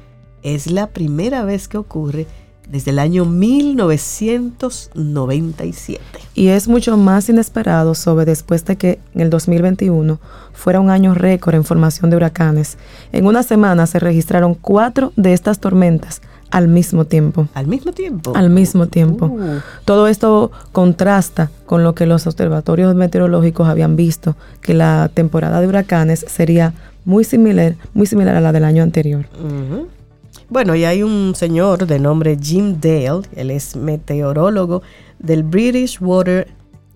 es la primera vez que ocurre desde el año 1997. Y es mucho más inesperado sobre después de que en el 2021 fuera un año récord en formación de huracanes. En una semana se registraron cuatro de estas tormentas al mismo tiempo. ¿Al mismo tiempo? Al mismo tiempo. Uh. Todo esto contrasta con lo que los observatorios meteorológicos habían visto, que la temporada de huracanes sería muy similar, muy similar a la del año anterior. Bueno, y hay un señor de nombre Jim Dale, él es meteorólogo del British Water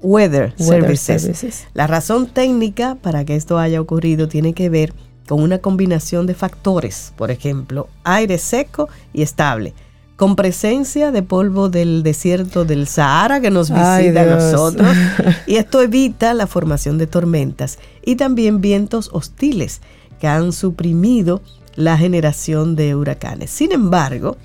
Weather, Services. La razón técnica para que esto haya ocurrido tiene que ver con una combinación de factores, por ejemplo, aire seco y estable, con presencia de polvo del desierto del Sahara que nos visita a nosotros, y esto evita la formación de tormentas y también vientos hostiles que han suprimido la generación de huracanes. Sin embargo,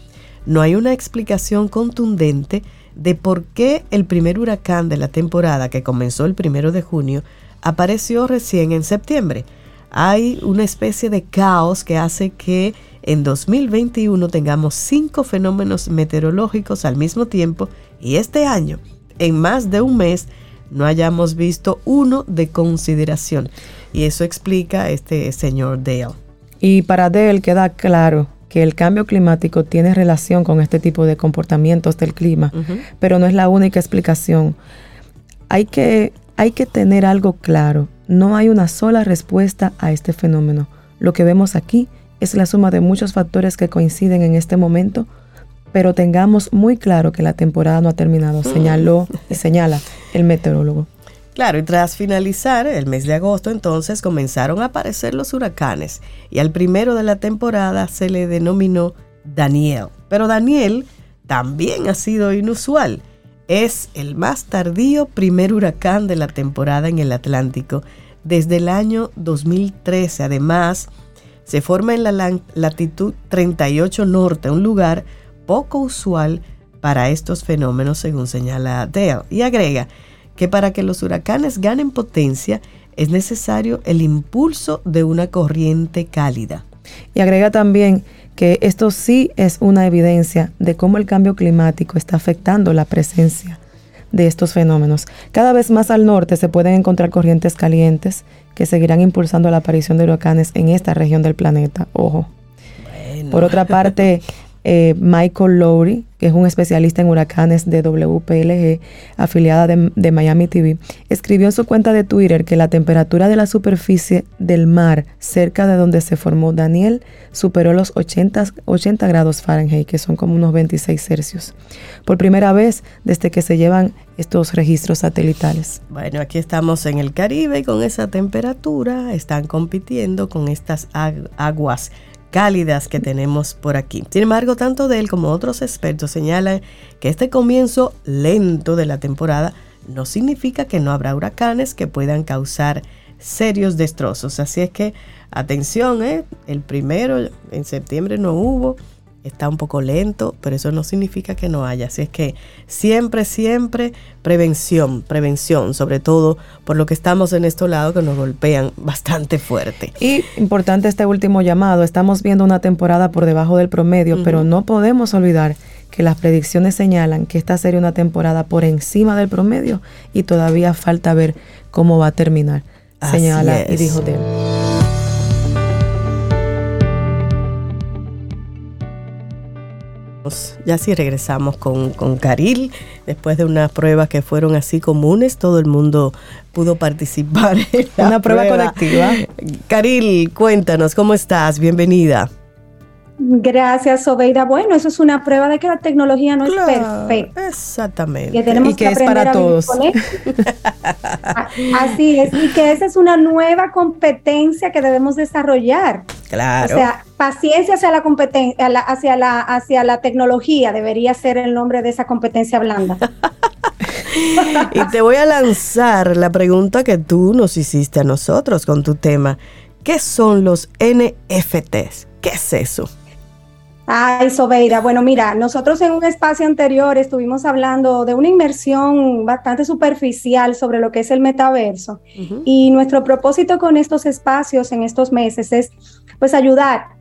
no hay una explicación contundente de por qué el primer huracán de la temporada, que comenzó el primero de junio, apareció recién en septiembre. Hay una especie de caos que hace que en 2021 tengamos cinco fenómenos meteorológicos al mismo tiempo y este año, en más de un mes, no hayamos visto uno de consideración. Y eso explica este señor Dale. Y para Dell queda claro que el cambio climático tiene relación con este tipo de comportamientos del clima, pero no es la única explicación. Hay que, hay que tener algo claro. No hay una sola respuesta a este fenómeno. Lo que vemos aquí es la suma de muchos factores que coinciden en este momento pero tengamos muy claro que la temporada no ha terminado, mm. señaló y señala el meteorólogo. Claro, y tras finalizar el mes de agosto, entonces comenzaron a aparecer los huracanes y al primero de la temporada se le denominó Daniel. Pero Daniel también ha sido inusual. Es el más tardío primer huracán de la temporada en el Atlántico desde el año 2013. Además, se forma en la latitud 38 norte, un lugar poco usual para estos fenómenos, según señala Dale. Y agrega que para que los huracanes ganen potencia es necesario el impulso de una corriente cálida. Y agrega también que esto sí es una evidencia de cómo el cambio climático está afectando la presencia de estos fenómenos. Cada vez más al norte se pueden encontrar corrientes calientes que seguirán impulsando la aparición de huracanes en esta región del planeta. Ojo. Por otra parte, eh, Michael Lowry, que es un especialista en huracanes de WPLG, afiliada de, Miami TV, escribió en su cuenta de Twitter que la temperatura de la superficie del mar cerca de donde se formó Daniel superó los 80, 80 grados Fahrenheit, que son como unos 26 Celsius, por primera vez desde que se llevan estos registros satelitales. Bueno, aquí estamos en el Caribe y con esa temperatura están compitiendo con estas aguas cálidas que tenemos por aquí. Sin embargo, tanto de él como otros expertos señalan que este comienzo lento de la temporada no significa que no habrá huracanes que puedan causar serios destrozos. Así es que atención, ¿eh? el primero en septiembre no hubo, está un poco lento, pero eso no significa que no haya. Así es que siempre, siempre prevención, prevención, sobre todo por lo que estamos en estos lados que nos golpean bastante fuerte. Y importante este último llamado, estamos viendo una temporada por debajo del promedio, pero no podemos olvidar que las predicciones señalan que esta sería una temporada por encima del promedio y todavía falta ver cómo va a terminar. Señala y dijo Ya sí regresamos con, con Caril, después de unas pruebas que fueron así comunes, todo el mundo pudo participar en una prueba colectiva. Caril, cuéntanos, ¿cómo estás? Bienvenida. Gracias, Sobeida. Bueno, eso es una prueba de que la tecnología no es perfecta. Exactamente. y que, es para todos. Así es, y que esa es una nueva competencia que debemos desarrollar. Claro. O sea, paciencia hacia la competencia, hacia la, hacia la tecnología debería ser el nombre de esa competencia blanda. y te voy a lanzar la pregunta que tú nos hiciste a nosotros con tu tema. ¿Qué son los NFTs? ¿Qué es eso? Ay, Sobeira, bueno, mira, nosotros en un espacio anterior estuvimos hablando de una inmersión bastante superficial sobre lo que es el metaverso. Y nuestro propósito con estos espacios en estos meses es pues ayudar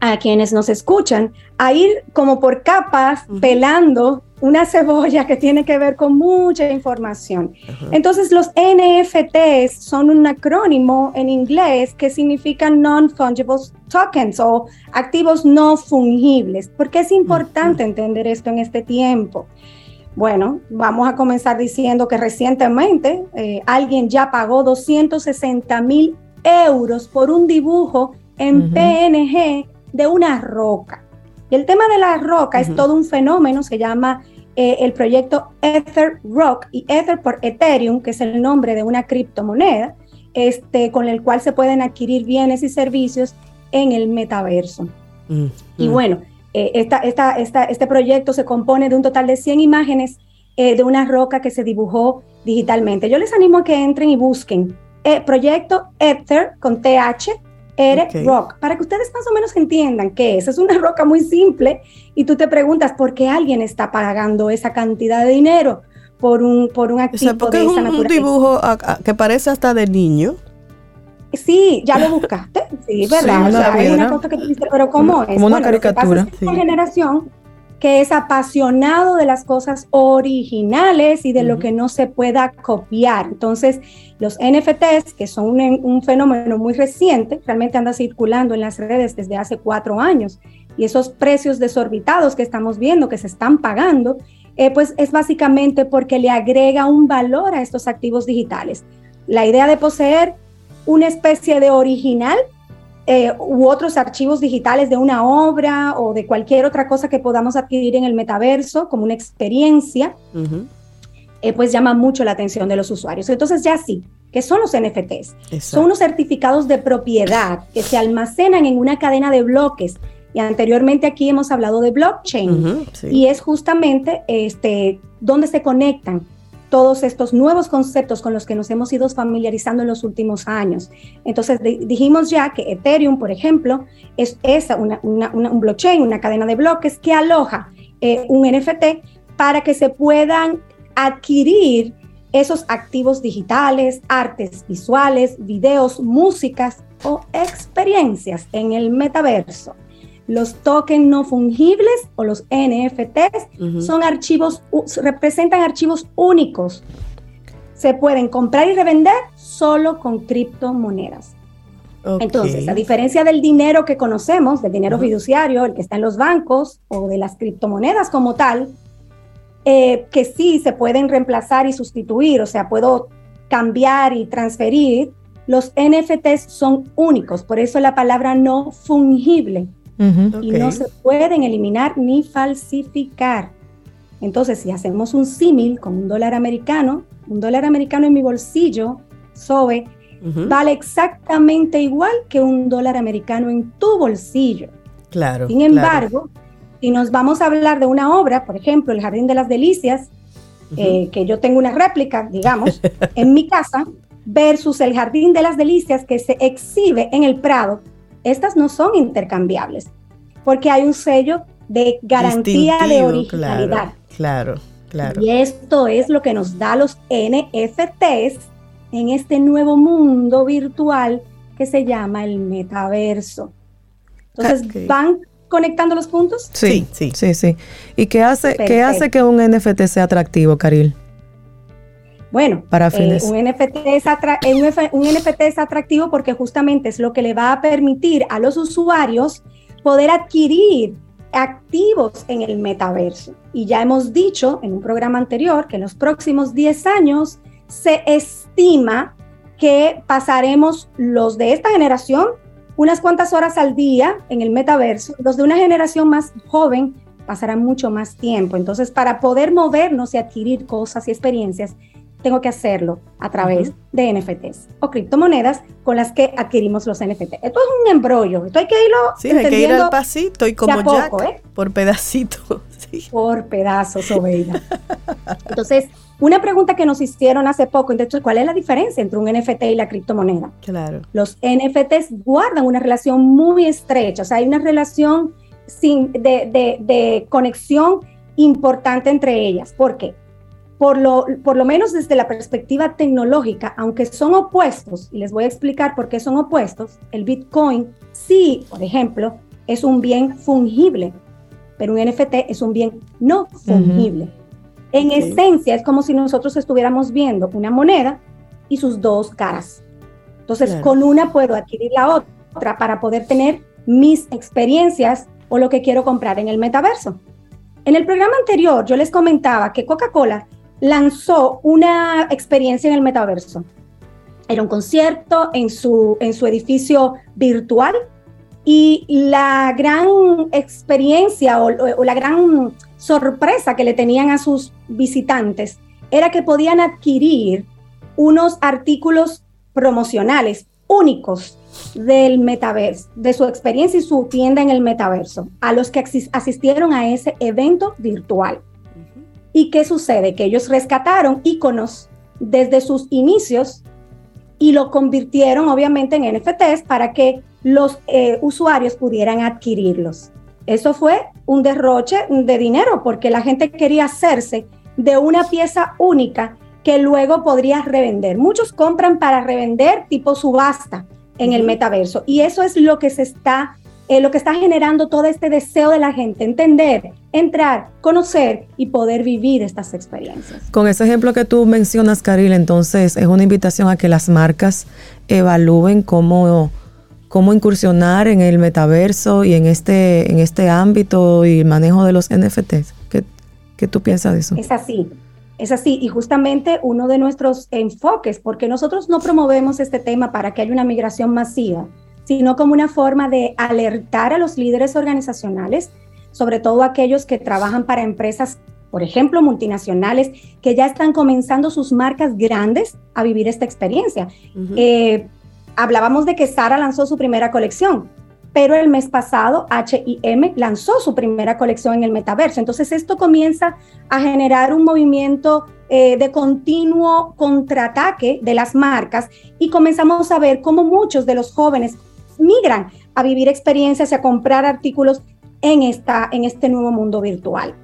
a quienes nos escuchan a ir como por capas pelando una cebolla que tiene que ver con mucha información. Entonces los NFTs son un acrónimo en inglés que significa non-fungible tokens o activos no fungibles. ¿Por qué es importante entender esto en este tiempo? Bueno, vamos a comenzar diciendo que recientemente eh, alguien ya pagó 260 mil euros por un dibujo en PNG de una roca. Y el tema de la roca es todo un fenómeno, se llama eh, el proyecto Ether Rock y Ether por Ethereum, que es el nombre de una criptomoneda, este, con el cual se pueden adquirir bienes y servicios en el metaverso. Y bueno, eh, esta, esta, este proyecto se compone de un total de 100 imágenes eh, de una roca que se dibujó digitalmente. Yo les animo a que entren y busquen proyecto Ether con TH Eric Rock, para que ustedes más o menos entiendan qué es. Es una roca muy simple y tú te preguntas por qué alguien está pagando esa cantidad de dinero por un, por un activo de esa es un, dibujo que parece hasta de niño. Sí, ya lo buscaste. Sí, ¿verdad? hay una cosa que tú dices, pero ¿cómo es? Como una caricatura. Esta generación que es apasionado de las cosas originales y de lo que no se pueda copiar. Entonces, los NFTs, que son un, fenómeno muy reciente, realmente anda circulando en las redes desde hace cuatro años, y esos precios desorbitados que estamos viendo, que se están pagando, eh, pues es básicamente porque le agrega un valor a estos activos digitales. La idea de poseer una especie de original eh, u otros archivos digitales de una obra o de cualquier otra cosa que podamos adquirir en el metaverso como una experiencia, eh, pues llama mucho la atención de los usuarios. Entonces ya sí, ¿qué son los NFTs? Son unos certificados de propiedad que se almacenan en una cadena de bloques. Y anteriormente aquí hemos hablado de blockchain y es justamente este, donde se conectan todos estos nuevos conceptos con los que nos hemos ido familiarizando en los últimos años. Entonces dijimos ya que Ethereum, por ejemplo, es, una, un blockchain, una cadena de bloques que aloja eh, un NFT para que se puedan adquirir esos activos digitales, artes visuales, videos, músicas o experiencias en el metaverso. Los tokens no fungibles o los NFTs son archivos, representan archivos únicos. Se pueden comprar y revender solo con criptomonedas. Entonces, a diferencia del dinero que conocemos, del dinero fiduciario, el que está en los bancos o de las criptomonedas como tal, eh, que sí se pueden reemplazar y sustituir, o sea, puedo cambiar y transferir, los NFTs son únicos, por eso la palabra no fungible y no se pueden eliminar ni falsificar. Entonces, si hacemos un símil con un dólar americano, un dólar americano en mi bolsillo, SOBE, vale exactamente igual que un dólar americano en tu bolsillo. Claro. Sin embargo, si nos vamos a hablar de una obra, por ejemplo, El Jardín de las Delicias, eh, que yo tengo una réplica, digamos, en mi casa, versus El Jardín de las Delicias que se exhibe en el Prado, estas no son intercambiables, porque hay un sello de garantía de originalidad. Claro, claro, Y esto es lo que nos da los NFTs en este nuevo mundo virtual que se llama el metaverso. Entonces, ¿van conectando los puntos? Sí, sí, sí, sí. ¿Y qué hace, qué hace que un NFT sea atractivo, Caril? Bueno, para eh, un, NFT es un, NFT es atractivo porque justamente es lo que le va a permitir a los usuarios poder adquirir activos en el metaverso. Y ya hemos dicho en un programa anterior que en los próximos 10 años se estima que pasaremos los de esta generación unas cuantas horas al día en el metaverso, los de una generación más joven pasarán mucho más tiempo. Entonces, para poder movernos y adquirir cosas y experiencias, tengo que hacerlo a través de NFTs o criptomonedas con las que adquirimos los NFTs. Esto es un embrollo, esto hay que irlo Sí, hay que ir al pasito y como Jack, ¿eh? por pedacito. Por pedazos, Oveida. Entonces, una pregunta que nos hicieron hace poco, entonces, ¿cuál es la diferencia entre un NFT y la criptomoneda? Claro. Los NFTs guardan una relación muy estrecha, o sea, hay una relación sin, de, de, de conexión importante entre ellas. ¿Por qué? Por lo, por lo menos desde la perspectiva tecnológica, aunque son opuestos, y les voy a explicar por qué son opuestos, el Bitcoin sí, por ejemplo, es un bien fungible, pero un NFT es un bien no fungible. En esencia, es como si nosotros estuviéramos viendo una moneda y sus dos caras. Entonces, con una puedo adquirir la otra para poder tener mis experiencias o lo que quiero comprar en el metaverso. En el programa anterior yo les comentaba que Coca-Cola lanzó una experiencia en el metaverso. Era un concierto en su, en su edificio virtual y la gran experiencia o, la gran sorpresa que le tenían a sus visitantes era que podían adquirir unos artículos promocionales únicos del metaverso, de su experiencia y su tienda en el metaverso, a los que asistieron a ese evento virtual. ¿Y qué sucede? Que ellos rescataron iconos desde sus inicios y lo convirtieron obviamente en NFTs para que los eh, usuarios pudieran adquirirlos. Eso fue un derroche de dinero porque la gente quería hacerse de una pieza única que luego podría revender. Muchos compran para revender tipo subasta en el metaverso y eso es lo que se está eh, lo que está generando todo este deseo de la gente, entender, entrar, conocer y poder vivir estas experiencias. Con ese ejemplo que tú mencionas, Caril, entonces es una invitación a que las marcas evalúen cómo, cómo incursionar en el metaverso y en este, en este ámbito y el manejo de los NFTs. ¿Qué, ¿Qué tú piensas de eso? Es así. Es así, y justamente uno de nuestros enfoques, porque nosotros no promovemos este tema para que haya una migración masiva, sino como una forma de alertar a los líderes organizacionales, sobre todo aquellos que trabajan para empresas, por ejemplo, multinacionales, que ya están comenzando sus marcas grandes a vivir esta experiencia. Eh, hablábamos de que Sara lanzó su primera colección, pero el mes pasado HM lanzó su primera colección en el metaverso. Entonces esto comienza a generar un movimiento eh, de continuo contraataque de las marcas y comenzamos a ver cómo muchos de los jóvenes migran a vivir experiencias y a comprar artículos en, esta, en este nuevo mundo virtual.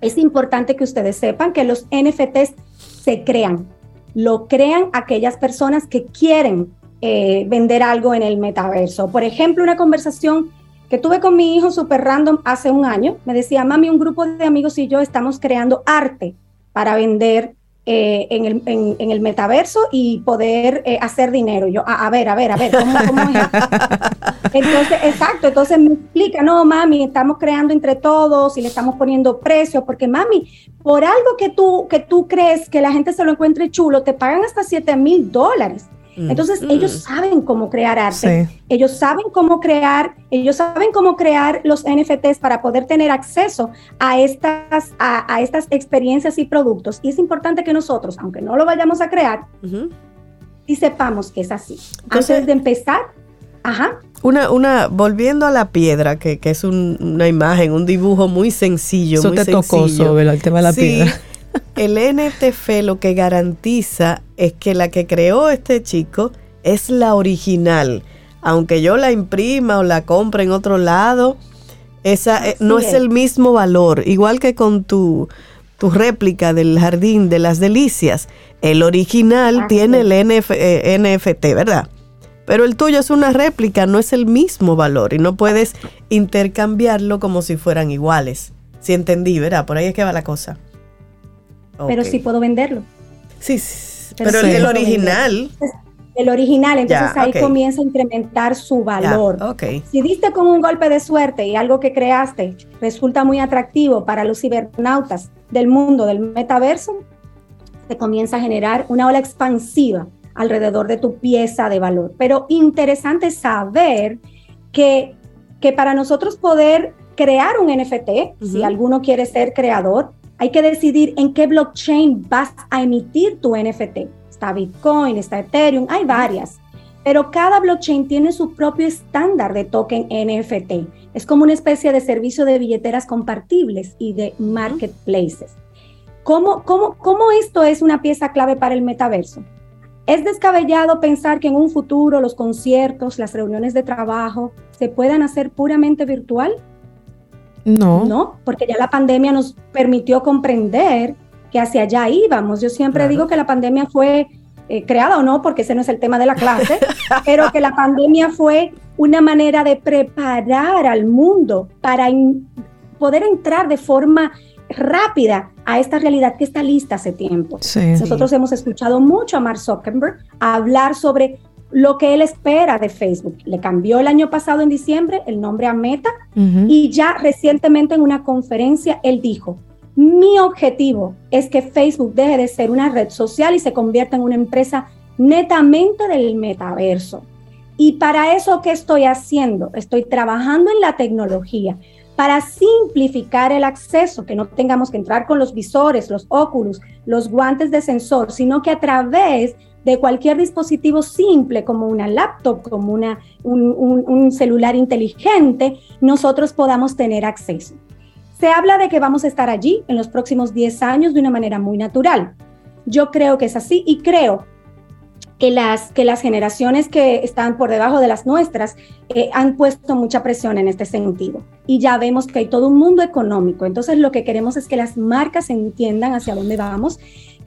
Es importante que ustedes sepan que los NFTs se crean, lo crean aquellas personas que quieren eh, vender algo en el metaverso. Por ejemplo, una conversación que tuve con mi hijo super random hace un año, me decía, mami, un grupo de amigos y yo estamos creando arte para vender eh, en, el, en, el, metaverso y poder eh, hacer dinero. Yo, a, ver, a ver, a ver, ¿cómo, es? Entonces, exacto, entonces me explica, no, mami, estamos creando entre todos y le estamos poniendo precios, porque mami, por algo que tú, que tú crees que la gente se lo encuentre chulo, te pagan hasta 7 mil dólares. Mm. Entonces ellos mm. saben cómo crear arte, ellos saben cómo crear, ellos saben cómo crear los NFTs para poder tener acceso a estas, a, estas experiencias y productos. Y es importante que nosotros, aunque no lo vayamos a crear, y sepamos que es así. Antes de empezar, ajá. Una, una, volviendo a la piedra, que, es una imagen, un dibujo muy sencillo. Eso muy te tocó sobre el tema de la piedra el NTF lo que garantiza es que la que creó este chico es la original. Aunque yo la imprima o la compre en otro lado, esa eh, no es. el mismo valor. Igual que con tu, tu réplica del Jardín de las Delicias. El original tiene el NFT, eh, ¿verdad? Pero el tuyo es una réplica, no es el mismo valor y no puedes intercambiarlo como si fueran iguales. Si entendí, ¿verdad? Por ahí es que va la cosa pero sí puedo venderlo. Sí, pero, el original. El original, entonces ahí comienza a incrementar su valor. Si diste con un golpe de suerte y algo que creaste resulta muy atractivo para los cibernautas del mundo del metaverso, te comienza a generar una ola expansiva alrededor de tu pieza de valor. Pero interesante saber que, que para nosotros poder crear un NFT, si alguno quiere ser creador, hay que decidir en qué blockchain vas a emitir tu NFT. Está Bitcoin, está Ethereum, hay varias. Pero cada blockchain tiene su propio estándar de token NFT. Es como una especie de servicio de billeteras compartibles y de marketplaces. ¿Cómo, cómo, cómo esto es una pieza clave para el metaverso? ¿Es descabellado pensar que en un futuro los conciertos, las reuniones de trabajo se puedan hacer puramente virtual? No. No, porque ya la pandemia nos permitió comprender que hacia allá íbamos. Yo siempre digo que la pandemia fue eh, creada o no, porque ese no es el tema de la clase, pero que la pandemia fue una manera de preparar al mundo para poder entrar de forma rápida a esta realidad que está lista hace tiempo. Nosotros hemos escuchado mucho a Mark Zuckerberg hablar sobre lo que él espera de Facebook. Le cambió el año pasado en diciembre el nombre a Meta y ya recientemente en una conferencia él dijo, mi objetivo es que Facebook deje de ser una red social y se convierta en una empresa netamente del metaverso. Y para eso, ¿qué estoy haciendo? Estoy trabajando en la tecnología para simplificar el acceso, que no tengamos que entrar con los visores, los óculos, los guantes de sensor, sino que a través de cualquier dispositivo simple como una laptop, como una, un, celular inteligente, nosotros podamos tener acceso. Se habla de que vamos a estar allí en los próximos 10 años de una manera muy natural. Yo creo que es así y creo que las, que las generaciones que están por debajo de las nuestras eh, han puesto mucha presión en este sentido. Y ya vemos que hay todo un mundo económico. Entonces lo que queremos es que las marcas entiendan hacia dónde vamos,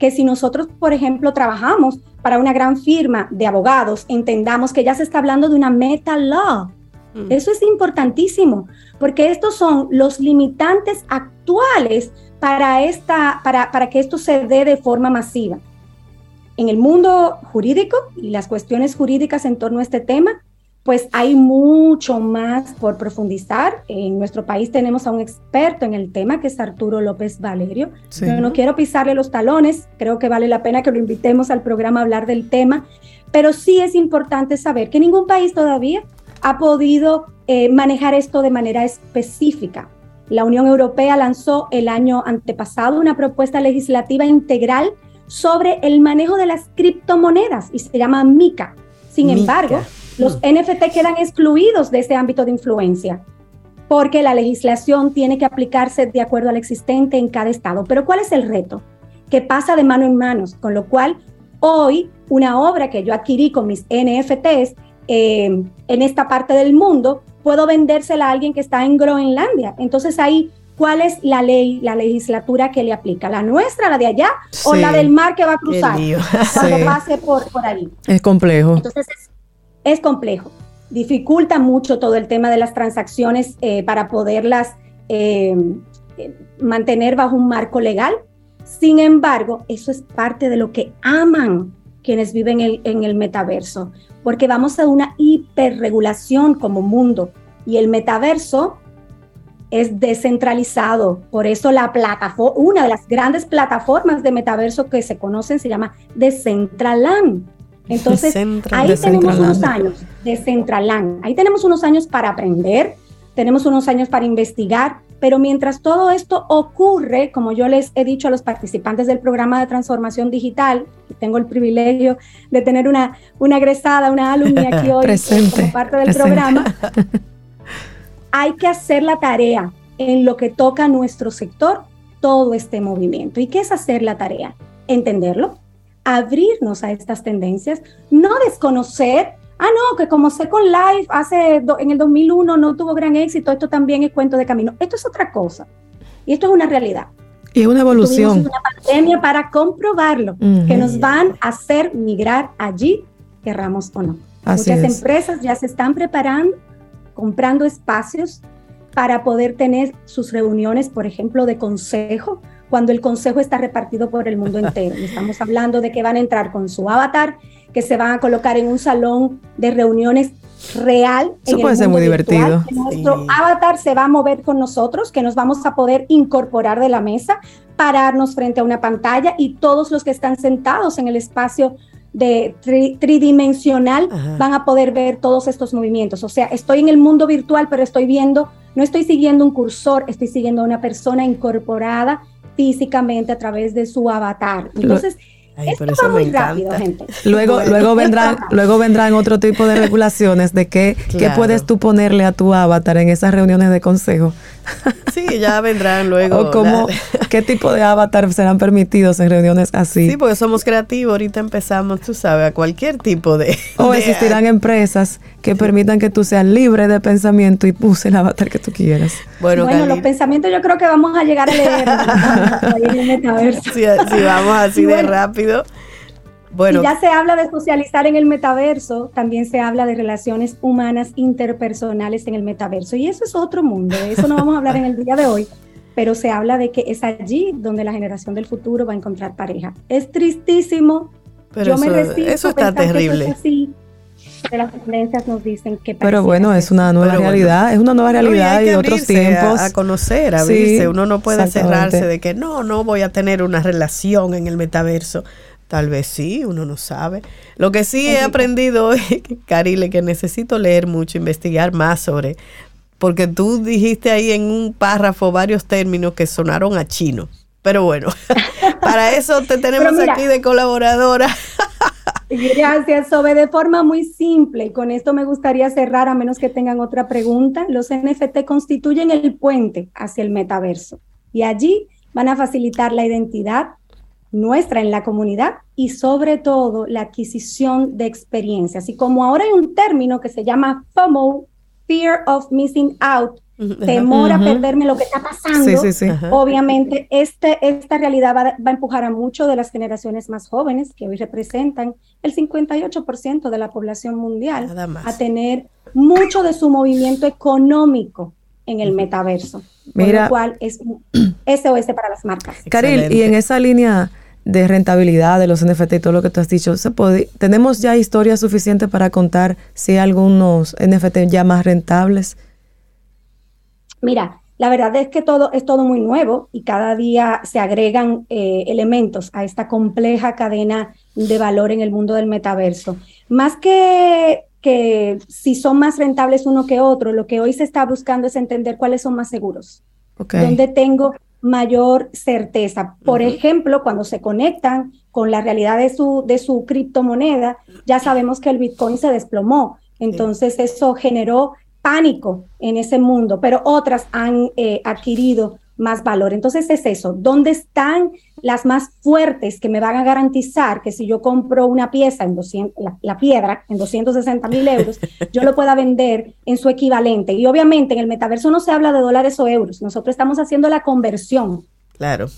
que si nosotros, por ejemplo, trabajamos para una gran firma de abogados, entendamos que ya se está hablando de una meta law. Mm. Eso es importantísimo, porque estos son los limitantes actuales para, esta, para, para que esto se dé de forma masiva en el mundo jurídico y las cuestiones jurídicas en torno a este tema, pues hay mucho más por profundizar. En nuestro país tenemos a un experto en el tema, que es Arturo López Valerio. Yo no quiero pisarle los talones, creo que vale la pena que lo invitemos al programa a hablar del tema, pero sí es importante saber que ningún país todavía ha podido eh, manejar esto de manera específica. La Unión Europea lanzó el año antepasado una propuesta legislativa integral sobre el manejo de las criptomonedas y se llama MICA. Sin embargo, los NFT quedan excluidos de ese ámbito de influencia porque la legislación tiene que aplicarse de acuerdo al existente en cada estado. Pero ¿cuál es el reto? Que pasa de mano en mano, con lo cual hoy una obra que yo adquirí con mis NFTs eh, en esta parte del mundo, puedo vendérsela a alguien que está en Groenlandia. Entonces ahí, ¿cuál es la ley, la legislatura que le aplica? ¿La nuestra, la de allá o la del mar que va a cruzar cuando pase por, por ahí? Es complejo. Entonces es complejo dificulta mucho todo el tema de las transacciones eh, para poderlas eh, mantener bajo un marco legal. Sin embargo, eso es parte de lo que aman quienes viven en el metaverso, porque vamos a una hiperregulación como mundo y el metaverso es descentralizado. Por eso la plataforma, una de las grandes plataformas de metaverso que se conocen se llama Decentraland. Entonces, ahí tenemos unos años de Centralan, ahí tenemos unos años para aprender, tenemos unos años para investigar, pero mientras todo esto ocurre, como yo les he dicho a los participantes del programa de transformación digital, tengo el privilegio de tener una, una egresada, una alumna aquí hoy como parte del programa, hay que hacer la tarea en lo que toca a nuestro sector, todo este movimiento. ¿Y qué es hacer la tarea? Entenderlo, abrirnos a estas tendencias, no desconocer, ah, no, que como Second Life hace en el 2001 no tuvo gran éxito, esto también es cuento de camino. Esto es otra cosa. Y esto es una realidad. Y una evolución. una pandemia para comprobarlo, que nos van a hacer migrar allí, querramos o no. Muchas empresas ya se están preparando, comprando espacios para poder tener sus reuniones, por ejemplo, de consejo, cuando el consejo está repartido por el mundo entero. estamos hablando de que van a entrar con su avatar, que se van a colocar en un salón de reuniones real. Eso puede ser muy divertido. nuestro avatar se va a mover con nosotros, que nos vamos a poder incorporar de la mesa, pararnos frente a una pantalla y todos los que están sentados en el espacio de tridimensional van a poder ver todos estos movimientos. O sea, estoy en el mundo virtual, pero estoy viendo, no estoy siguiendo un cursor, estoy siguiendo a una persona incorporada físicamente a través de su avatar. Entonces, esto va muy rápido, gente. Luego, luego vendrán, luego vendrán otro tipo de regulaciones de qué, qué puedes tú ponerle a tu avatar en esas reuniones de consejo. Sí, ya vendrán luego. o cómo, qué tipo de avatar serán permitidos en reuniones así. Sí, porque somos creativos, ahorita empezamos, tú sabes, a cualquier tipo de... O existirán empresas que permitan que tú seas libre de pensamiento y puse el avatar que tú quieras. Bueno, los pensamientos yo creo que vamos a llegar a leer Si, vamos así de rápido. Bueno. ya se habla de socializar en el metaverso, también se habla de relaciones humanas interpersonales en el metaverso. Y eso es otro mundo, de eso no vamos a hablar en el día de hoy, pero se habla de que es allí donde la generación del futuro va a encontrar pareja. Es tristísimo. Pero Yo eso, me eso está terrible. las tendencias nos dicen que pero bueno es una nueva realidad es una nueva realidad y, otros tiempos a, conocer a uno no puede cerrarse de que no no voy a tener una relación en el metaverso Tal vez sí, uno no sabe. Lo que sí he aprendido, Carile, que necesito leer mucho, investigar más sobre, porque tú dijiste ahí en un párrafo varios términos que sonaron a chino. Pero bueno, para eso te tenemos aquí de colaboradora. Gracias, Sobe. De forma muy simple, y con esto me gustaría cerrar, a menos que tengan otra pregunta. Los NFT constituyen el puente hacia el metaverso y allí van a facilitar la identidad, nuestra en la comunidad y sobre todo la adquisición de experiencias. Y como ahora hay un término que se llama FOMO, Fear of Missing Out, temor a perderme lo que está pasando, obviamente este, esta realidad va, a empujar a muchos de las generaciones más jóvenes, que hoy representan el 58% de la población mundial, a tener mucho de su movimiento económico en el metaverso. Mira, lo cual es SOS para las marcas. Caril, y en esa línea de rentabilidad de los NFT y todo lo que tú has dicho, ¿se puede, ¿tenemos ya historia suficiente para contar si hay algunos NFT ya más rentables? Mira, la verdad es que todo es todo muy nuevo y cada día se agregan eh, elementos a esta compleja cadena de valor en el mundo del metaverso. Más que que si son más rentables uno que otro, lo que hoy se está buscando es entender cuáles son más seguros. Okay. Donde tengo mayor certeza. Por ejemplo, cuando se conectan con la realidad de su, de su criptomoneda, ya sabemos que el Bitcoin se desplomó. Entonces eso generó pánico en ese mundo, pero otras han eh, adquirido más valor. Entonces es eso, ¿dónde están las más fuertes que me van a garantizar que si yo compro una pieza en 200, la, piedra en 260 mil euros, yo lo pueda vender en su equivalente? Y obviamente en el metaverso no se habla de dólares o euros, nosotros estamos haciendo la conversión. Claro.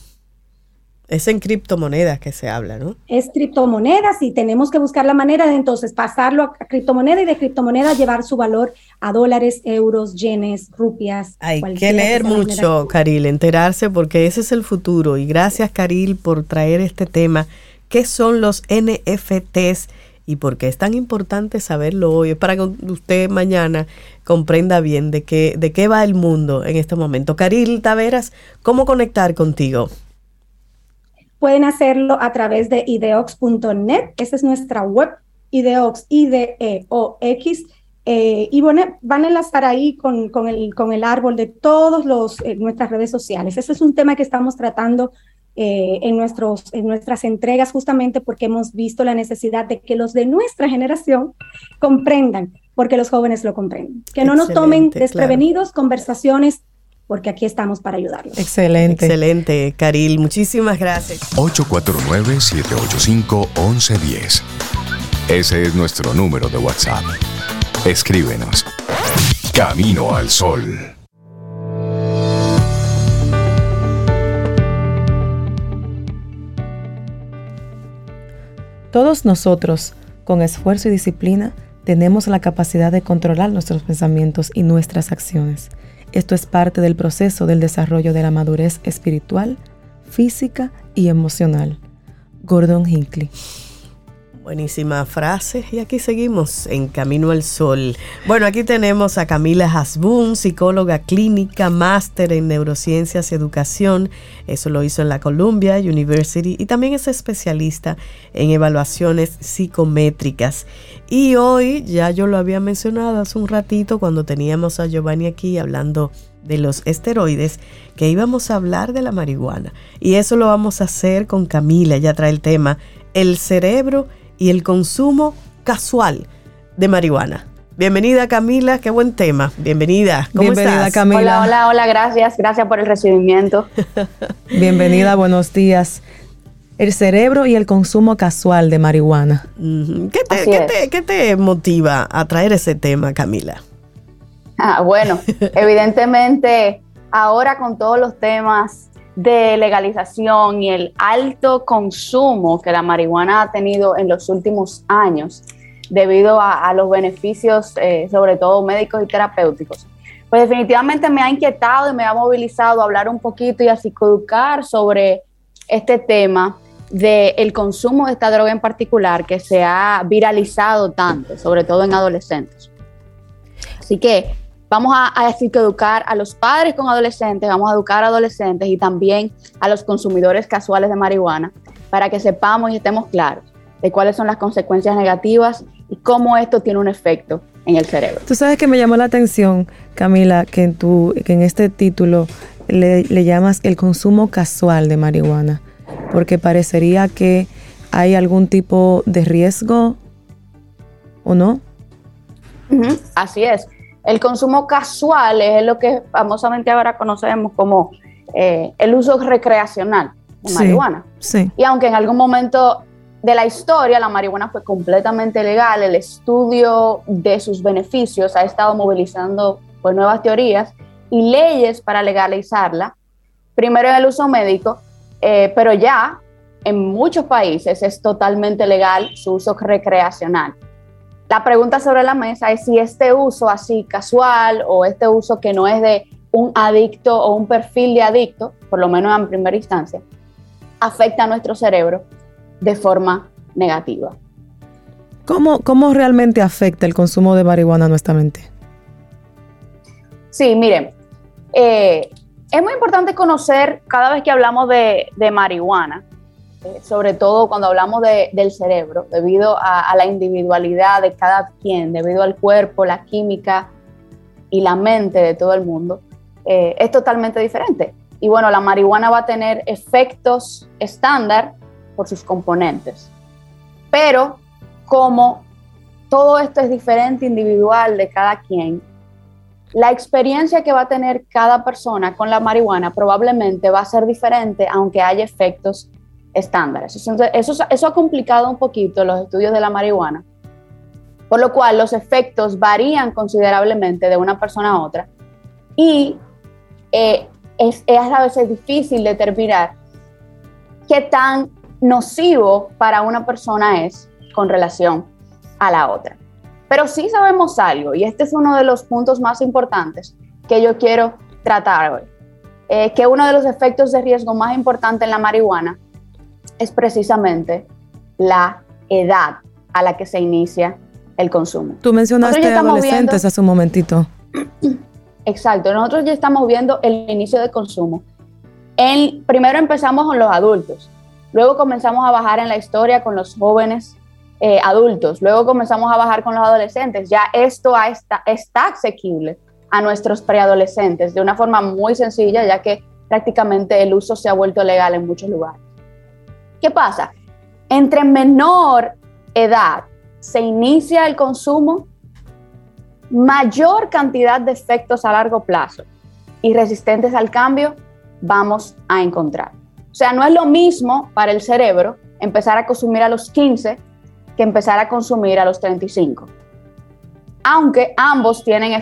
Es en criptomonedas que se habla, ¿no? Es criptomonedas y tenemos que buscar la manera de entonces pasarlo a criptomoneda y de criptomoneda llevar su valor a dólares, euros, yenes, rupias. Hay que leer mucho, Caril, enterarse porque ese es el futuro. Y gracias, Caril, por traer este tema. ¿Qué son los NFTs? y por qué es tan importante saberlo hoy. Es para que usted mañana comprenda bien de qué, de qué va el mundo en este momento. Caril Taveras, ¿cómo conectar contigo? Pueden hacerlo a través de ideox.net. Esa es nuestra web, ideox, I-D-E-O-X. Eh, y bueno, van a enlazar ahí con, con, el, con el árbol de todas eh, nuestras redes sociales. Ese es un tema que estamos tratando eh, en, nuestros, en nuestras entregas justamente porque hemos visto la necesidad de que los de nuestra generación comprendan, porque los jóvenes lo comprenden. Que no nos tomen desprevenidos conversaciones porque aquí estamos para ayudarlos. Excelente. Excelente, Caril. Muchísimas gracias. 849-785-1110. Ese es nuestro número de WhatsApp. Escríbenos. Camino al Sol. Todos nosotros, con esfuerzo y disciplina, tenemos la capacidad de controlar nuestros pensamientos y nuestras acciones. Esto es parte del proceso del desarrollo de la madurez espiritual, física y emocional. Gordon Hinckley. Buenísima frase y aquí seguimos en Camino al Sol. Bueno, aquí tenemos a Camila Hasbun, psicóloga clínica, máster en neurociencias y educación. Eso lo hizo en la Columbia University y también es especialista en evaluaciones psicométricas. Y hoy, ya yo lo había mencionado hace un ratito cuando teníamos a Giovanni aquí hablando de los esteroides, que íbamos a hablar de la marihuana. Y eso lo vamos a hacer con Camila, ya trae el tema, el cerebro y el consumo casual de marihuana. Bienvenida Camila, qué buen tema. Bienvenida. ¿Cómo Bienvenida Camila. Hola, hola, hola, gracias. Gracias por el recibimiento. Bienvenida, buenos días. El cerebro y el consumo casual de marihuana. ¿Qué te, motiva a traer ese tema, Camila? Ah, bueno, evidentemente ahora con todos los temas de legalización y el alto consumo que la marihuana ha tenido en los últimos años debido a, los beneficios, eh, sobre todo médicos y terapéuticos, pues definitivamente me ha inquietado y me ha movilizado a hablar un poquito y a psicoeducar sobre este tema del consumo de esta droga en particular que se ha viralizado tanto, sobre todo en adolescentes. Así que Vamos a, a educar a los padres con adolescentes, vamos a educar a adolescentes y también a los consumidores casuales de marihuana para que sepamos y estemos claros de cuáles son las consecuencias negativas y cómo esto tiene un efecto en el cerebro. Tú sabes que me llamó la atención, Camila, que en, tu, que en este título le, llamas el consumo casual de marihuana, porque parecería que hay algún tipo de riesgo o no. Así es. El consumo casual es lo que famosamente ahora conocemos como eh, el uso recreacional de marihuana. Sí. Y aunque en algún momento de la historia la marihuana fue completamente legal, el estudio de sus beneficios ha estado movilizando pues, nuevas teorías y leyes para legalizarla, primero en el uso médico, eh, pero ya en muchos países es totalmente legal su uso recreacional. La pregunta sobre la mesa es si este uso así casual o este uso que no es de un adicto o un perfil de adicto, por lo menos en primera instancia, afecta a nuestro cerebro de forma negativa. ¿Cómo, cómo realmente afecta el consumo de marihuana a nuestra mente? Sí, miren, eh, es muy importante conocer cada vez que hablamos de, de marihuana eh, sobre todo cuando hablamos del cerebro, debido a, la individualidad de cada quien, debido al cuerpo, la química y la mente de todo el mundo, eh, es totalmente diferente. Y bueno, la marihuana va a tener efectos estándar por sus componentes. Pero como todo esto es diferente, individual de cada quien, la experiencia que va a tener cada persona con la marihuana probablemente va a ser diferente, aunque haya efectos estándares. Eso, eso, ha complicado un poquito los estudios de la marihuana, por lo cual los efectos varían considerablemente de una persona a otra y eh, es, es a veces difícil determinar qué tan nocivo para una persona es con relación a la otra. Pero sí sabemos algo, y este es uno de los puntos más importantes que yo quiero tratar hoy, eh, que uno de los efectos de riesgo más importantes en la marihuana es precisamente la edad a la que se inicia el consumo. Tú mencionaste adolescentes hace un momentito. Exacto, nosotros ya estamos viendo el inicio del consumo. El, primero empezamos con los adultos, luego comenzamos a bajar en la historia con los jóvenes eh, adultos, luego comenzamos a bajar con los adolescentes. Ya esto está, está asequible a nuestros preadolescentes de una forma muy sencilla, ya que prácticamente el uso se ha vuelto legal en muchos lugares. ¿Qué pasa? Entre menor edad se inicia el consumo, mayor cantidad de efectos a largo plazo y resistentes al cambio vamos a encontrar. O sea, no es lo mismo para el cerebro empezar a consumir a los 15 que empezar a consumir a los 35. Aunque ambos tienen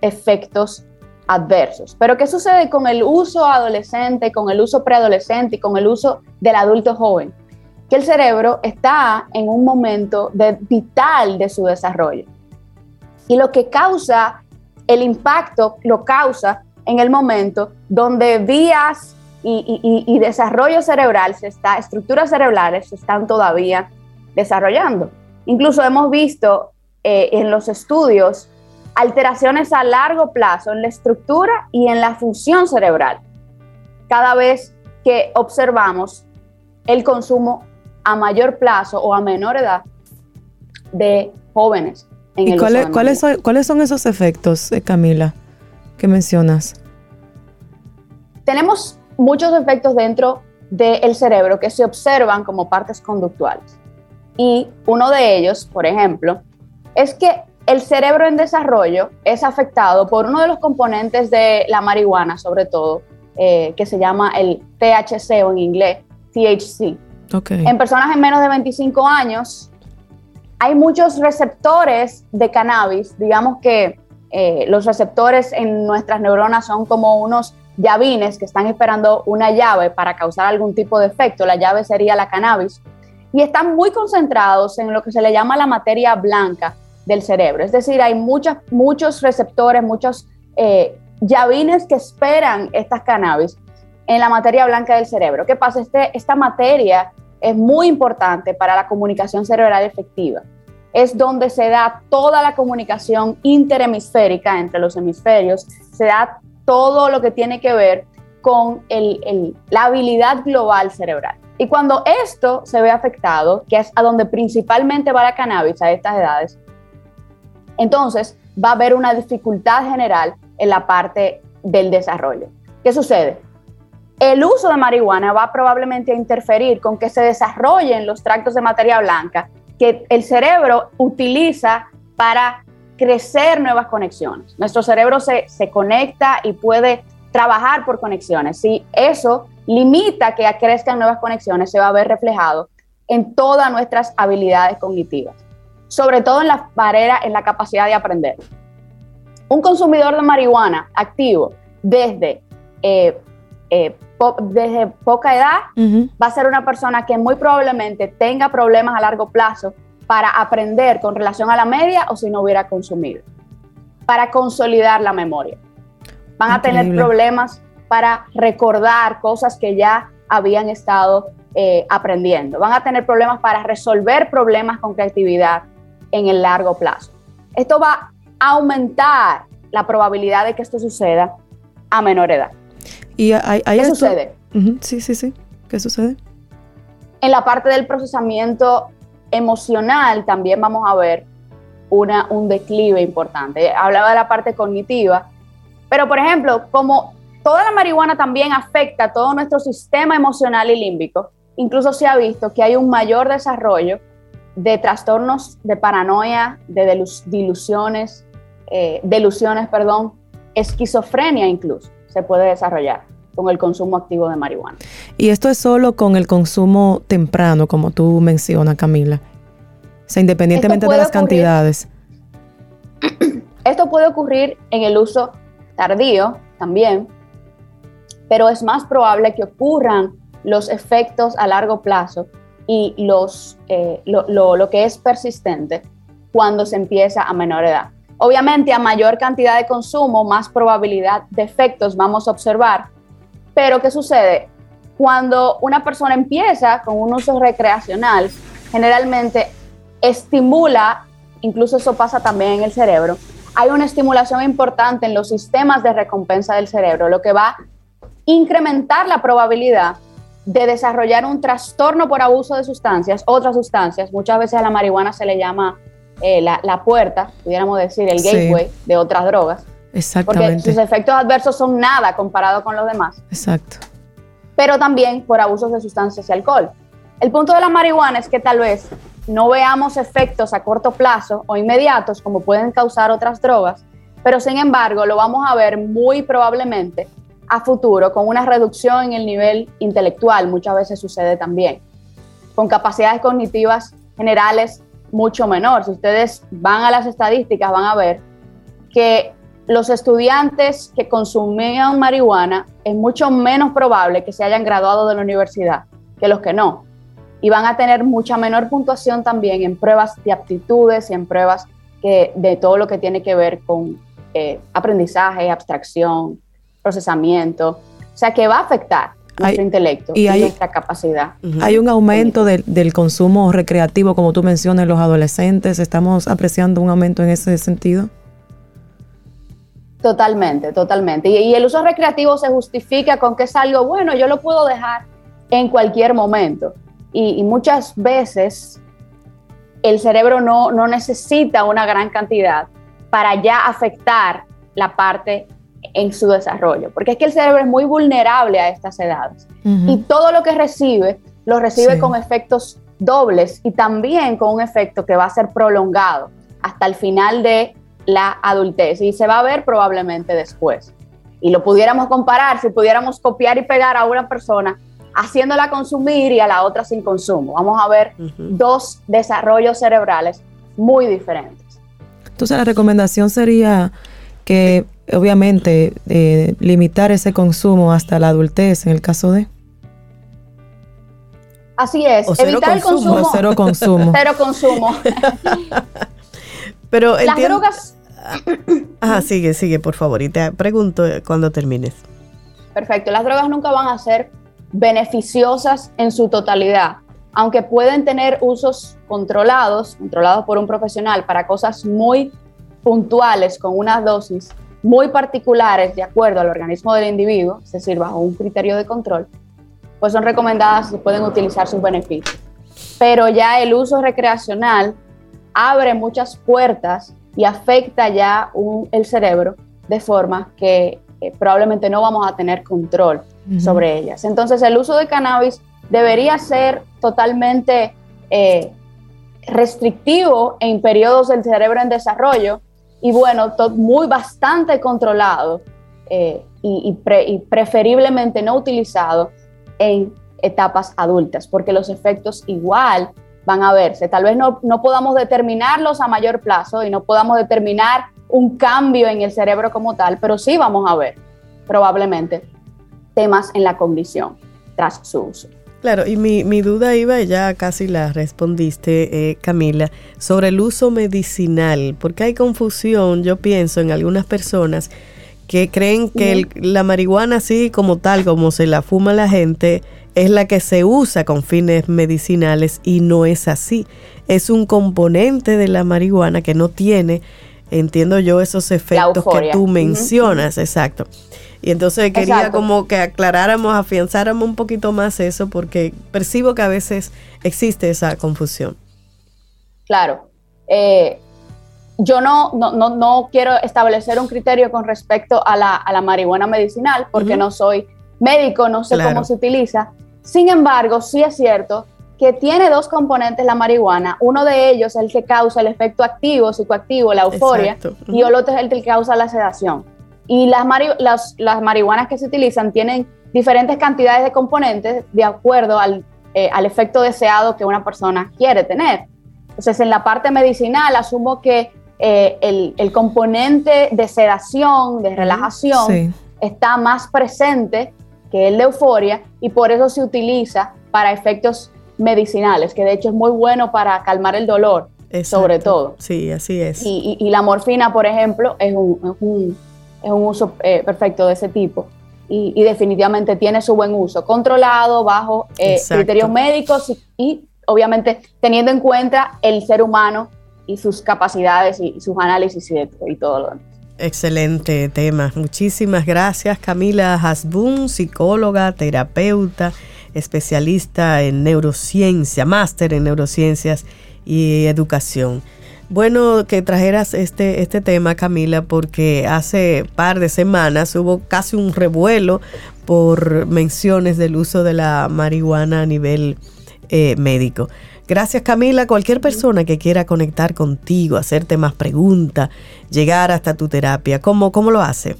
efectos adversos. Pero ¿qué sucede con el uso adolescente, con el uso preadolescente y con el uso del adulto joven? Que el cerebro está en un momento vital de su desarrollo. Y lo que causa el impacto lo causa en el momento donde vías y, y desarrollo cerebral, se está, estructuras cerebrales se están todavía desarrollando. Incluso hemos visto eh, en los estudios alteraciones a largo plazo en la estructura y en la función cerebral, cada vez que observamos el consumo a mayor plazo o a menor edad de jóvenes. En ¿Y cuáles, son, cuáles son esos efectos, eh, Camila, que mencionas? Tenemos muchos efectos dentro del cerebro que se observan como partes conductuales. Y uno de ellos, por ejemplo, es que el cerebro en desarrollo es afectado por uno de los componentes de la marihuana, sobre todo, eh, que se llama el THC o en inglés THC. En personas en menos de 25 años hay muchos receptores de cannabis, digamos que eh, los receptores en nuestras neuronas son como unos llavines que están esperando una llave para causar algún tipo de efecto. La llave sería la cannabis y están muy concentrados en lo que se le llama la materia blanca del cerebro. Es decir, hay muchas, muchos receptores, muchos eh, llavines que esperan estas cannabis en la materia blanca del cerebro. ¿Qué pasa? Este, esta materia es muy importante para la comunicación cerebral efectiva. Es donde se da toda la comunicación interhemisférica entre los hemisferios, se da todo lo que tiene que ver con la habilidad global cerebral. Y cuando esto se ve afectado, que es a donde principalmente va la cannabis a estas edades, entonces va a haber una dificultad general en la parte del desarrollo. ¿Qué sucede? El uso de marihuana va probablemente a interferir con que se desarrollen los tractos de materia blanca que el cerebro utiliza para crecer nuevas conexiones. Nuestro cerebro se, se conecta y puede trabajar por conexiones. Si eso limita que crezcan nuevas conexiones, se va a ver reflejado en todas nuestras habilidades cognitivas, sobre todo en la barrera, en la capacidad de aprender. Un consumidor de marihuana activo desde, eh, eh, desde poca edad va a ser una persona que muy probablemente tenga problemas a largo plazo para aprender con relación a la media o si no hubiera consumido, para consolidar la memoria. Van a tener problemas para recordar cosas que ya habían estado eh, aprendiendo. Van a tener problemas para resolver problemas con creatividad en el largo plazo. Esto va a aumentar la probabilidad de que esto suceda a menor edad. ¿Y hay, ¿Qué sucede? Sí, sí, sí. ¿Qué sucede? en la parte del procesamiento emocional también vamos a ver una, un declive importante. Hablaba de la parte cognitiva, pero por ejemplo, como toda la marihuana también afecta todo nuestro sistema emocional y límbico, incluso se ha visto que hay un mayor desarrollo de trastornos de paranoia, de dilusiones, eh, delusiones, perdón, esquizofrenia incluso se puede desarrollar con el consumo activo de marihuana. Y esto es solo con el consumo temprano, como tú mencionas, Camila. O sea, independientemente de las cantidades. Esto puede ocurrir en el uso tardío también, pero es más probable que ocurran los efectos a largo plazo y los, eh, lo, lo que es persistente cuando se empieza a menor edad. Obviamente, a mayor cantidad de consumo, más probabilidad de efectos vamos a observar, pero ¿qué sucede? Cuando una persona empieza con un uso recreacional, generalmente estimula, incluso eso pasa también en el cerebro, hay una estimulación importante en los sistemas de recompensa del cerebro, lo que va a incrementar la probabilidad de desarrollar un trastorno por abuso de sustancias, otras sustancias, muchas veces a la marihuana se le llama eh, la, puerta, pudiéramos decir, el gateway de otras drogas. Exactamente. Porque sus efectos adversos son nada comparado con los demás. Exacto. Pero también por abusos de sustancias y alcohol. El punto de la marihuana es que tal vez no veamos efectos a corto plazo o inmediatos como pueden causar otras drogas, pero sin embargo lo vamos a ver muy probablemente a futuro con una reducción en el nivel intelectual, muchas veces sucede también, con capacidades cognitivas generales mucho menor. Si ustedes van a las estadísticas van a ver que los estudiantes que consumían marihuana es mucho menos probable que se hayan graduado de la universidad que los que no. Y van a tener mucha menor puntuación también en pruebas de aptitudes y en pruebas que, de todo lo que tiene que ver con eh, aprendizaje, abstracción, procesamiento. O sea, que va a afectar nuestro intelecto y, nuestra capacidad. Hay un aumento del consumo recreativo, como tú mencionas, en los adolescentes. ¿Estamos apreciando un aumento en ese sentido? Totalmente, totalmente. Y, el uso recreativo se justifica con que es algo bueno, yo lo puedo dejar en cualquier momento. Y, muchas veces el cerebro no, no necesita una gran cantidad para ya afectar la parte en su desarrollo, porque es que el cerebro es muy vulnerable a estas edades y todo lo que recibe lo recibe con efectos dobles y también con un efecto que va a ser prolongado hasta el final de la adultez y se va a ver probablemente después. Y lo pudiéramos comparar, si pudiéramos copiar y pegar a una persona haciéndola consumir y a la otra sin consumo. Vamos a ver dos desarrollos cerebrales muy diferentes. Entonces la recomendación sería que obviamente eh, limitar ese consumo hasta la adultez en el caso de... Así es, evitar el consumo. cero consumo. cero consumo. Pero las drogas Ah, sigue, sigue, por favor. Y te pregunto cuando termines. Perfecto. Las drogas nunca van a ser beneficiosas en su totalidad, aunque pueden tener usos controlados, controlados por un profesional para cosas muy puntuales, con unas dosis muy particulares de acuerdo al organismo del individuo, es decir, bajo un criterio de control, pues son recomendadas y pueden utilizar sus beneficios. Pero ya el uso recreacional abre muchas puertas y afecta ya el cerebro de forma que eh, probablemente no vamos a tener control sobre ellas. Entonces el uso de cannabis debería ser totalmente eh, restrictivo en periodos del cerebro en desarrollo y bueno, muy bastante controlado eh, y, y, preferiblemente no utilizado en etapas adultas, porque los efectos igual van a verse. Tal vez no, no podamos determinarlos a mayor plazo y no podamos determinar un cambio en el cerebro como tal, pero sí vamos a ver probablemente temas en la cognición tras su uso. Claro, y mi, mi duda iba, ya casi la respondiste, eh, Camila, sobre el uso medicinal, porque hay confusión, yo pienso, en algunas personas que creen que la marihuana así como tal, como se la fuma la gente, es la que se usa con fines medicinales y no es así. Es un componente de la marihuana que no tiene entiendo yo, esos efectos que tú mencionas, exacto. Y entonces quería como que aclaráramos, afianzáramos un poquito más eso, porque percibo que a veces existe esa confusión. Claro. Eh, yo no, no, no, quiero establecer un criterio con respecto a la, a la marihuana medicinal, porque no soy médico, no sé cómo se utiliza. Sin embargo, sí es cierto que tiene dos componentes la marihuana. Uno de ellos es el que causa el efecto activo, psicoactivo, la euforia, y el otro es el que causa la sedación. Y las, las, las, marihuanas que se utilizan tienen diferentes cantidades de componentes de acuerdo al, eh, al efecto deseado que una persona quiere tener. Entonces, en la parte medicinal, asumo que eh, el, el, componente de sedación, de relajación, está más presente que el de euforia y por eso se utiliza para efectos medicinales, que de hecho es muy bueno para calmar el dolor, sobre todo. Sí, así es. Y, la morfina, por ejemplo, es un, es un, uso eh, perfecto de ese tipo. Y, definitivamente tiene su buen uso, controlado, bajo eh, criterios médicos y, obviamente teniendo en cuenta el ser humano y sus capacidades y, sus análisis y, y todo lo demás. Excelente tema. Muchísimas gracias Camila Hasbun, psicóloga, terapeuta especialista en neurociencia, máster en neurociencias y educación. Bueno que trajeras este, este tema, Camila, porque hace par de semanas hubo casi un revuelo por menciones del uso de la marihuana a nivel eh, médico. Gracias Camila. Cualquier persona que quiera conectar contigo, hacerte más preguntas, llegar hasta tu terapia, ¿cómo, cómo lo hace?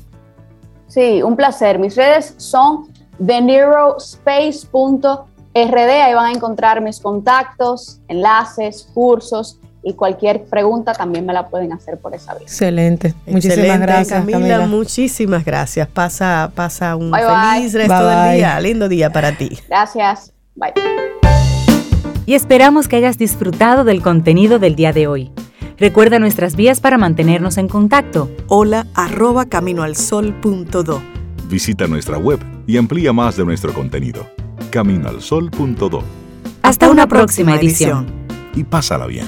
Sí, un placer. Mis redes son theneurospace.rd. Ahí van a encontrar mis contactos, enlaces, cursos y cualquier pregunta también me la pueden hacer por esa vía. Excelente. Muchísimas gracias, Camila, Muchísimas gracias. Pasa, pasa un feliz resto del día. Lindo día para ti. Gracias. Bye. Y esperamos que hayas disfrutado del contenido del día de hoy. Recuerda nuestras vías para mantenernos en contacto. Hola arroba caminoalsol.do. Visita nuestra web y amplía más de nuestro contenido. Caminoalsol.do. Hasta una próxima edición. Y pásala bien.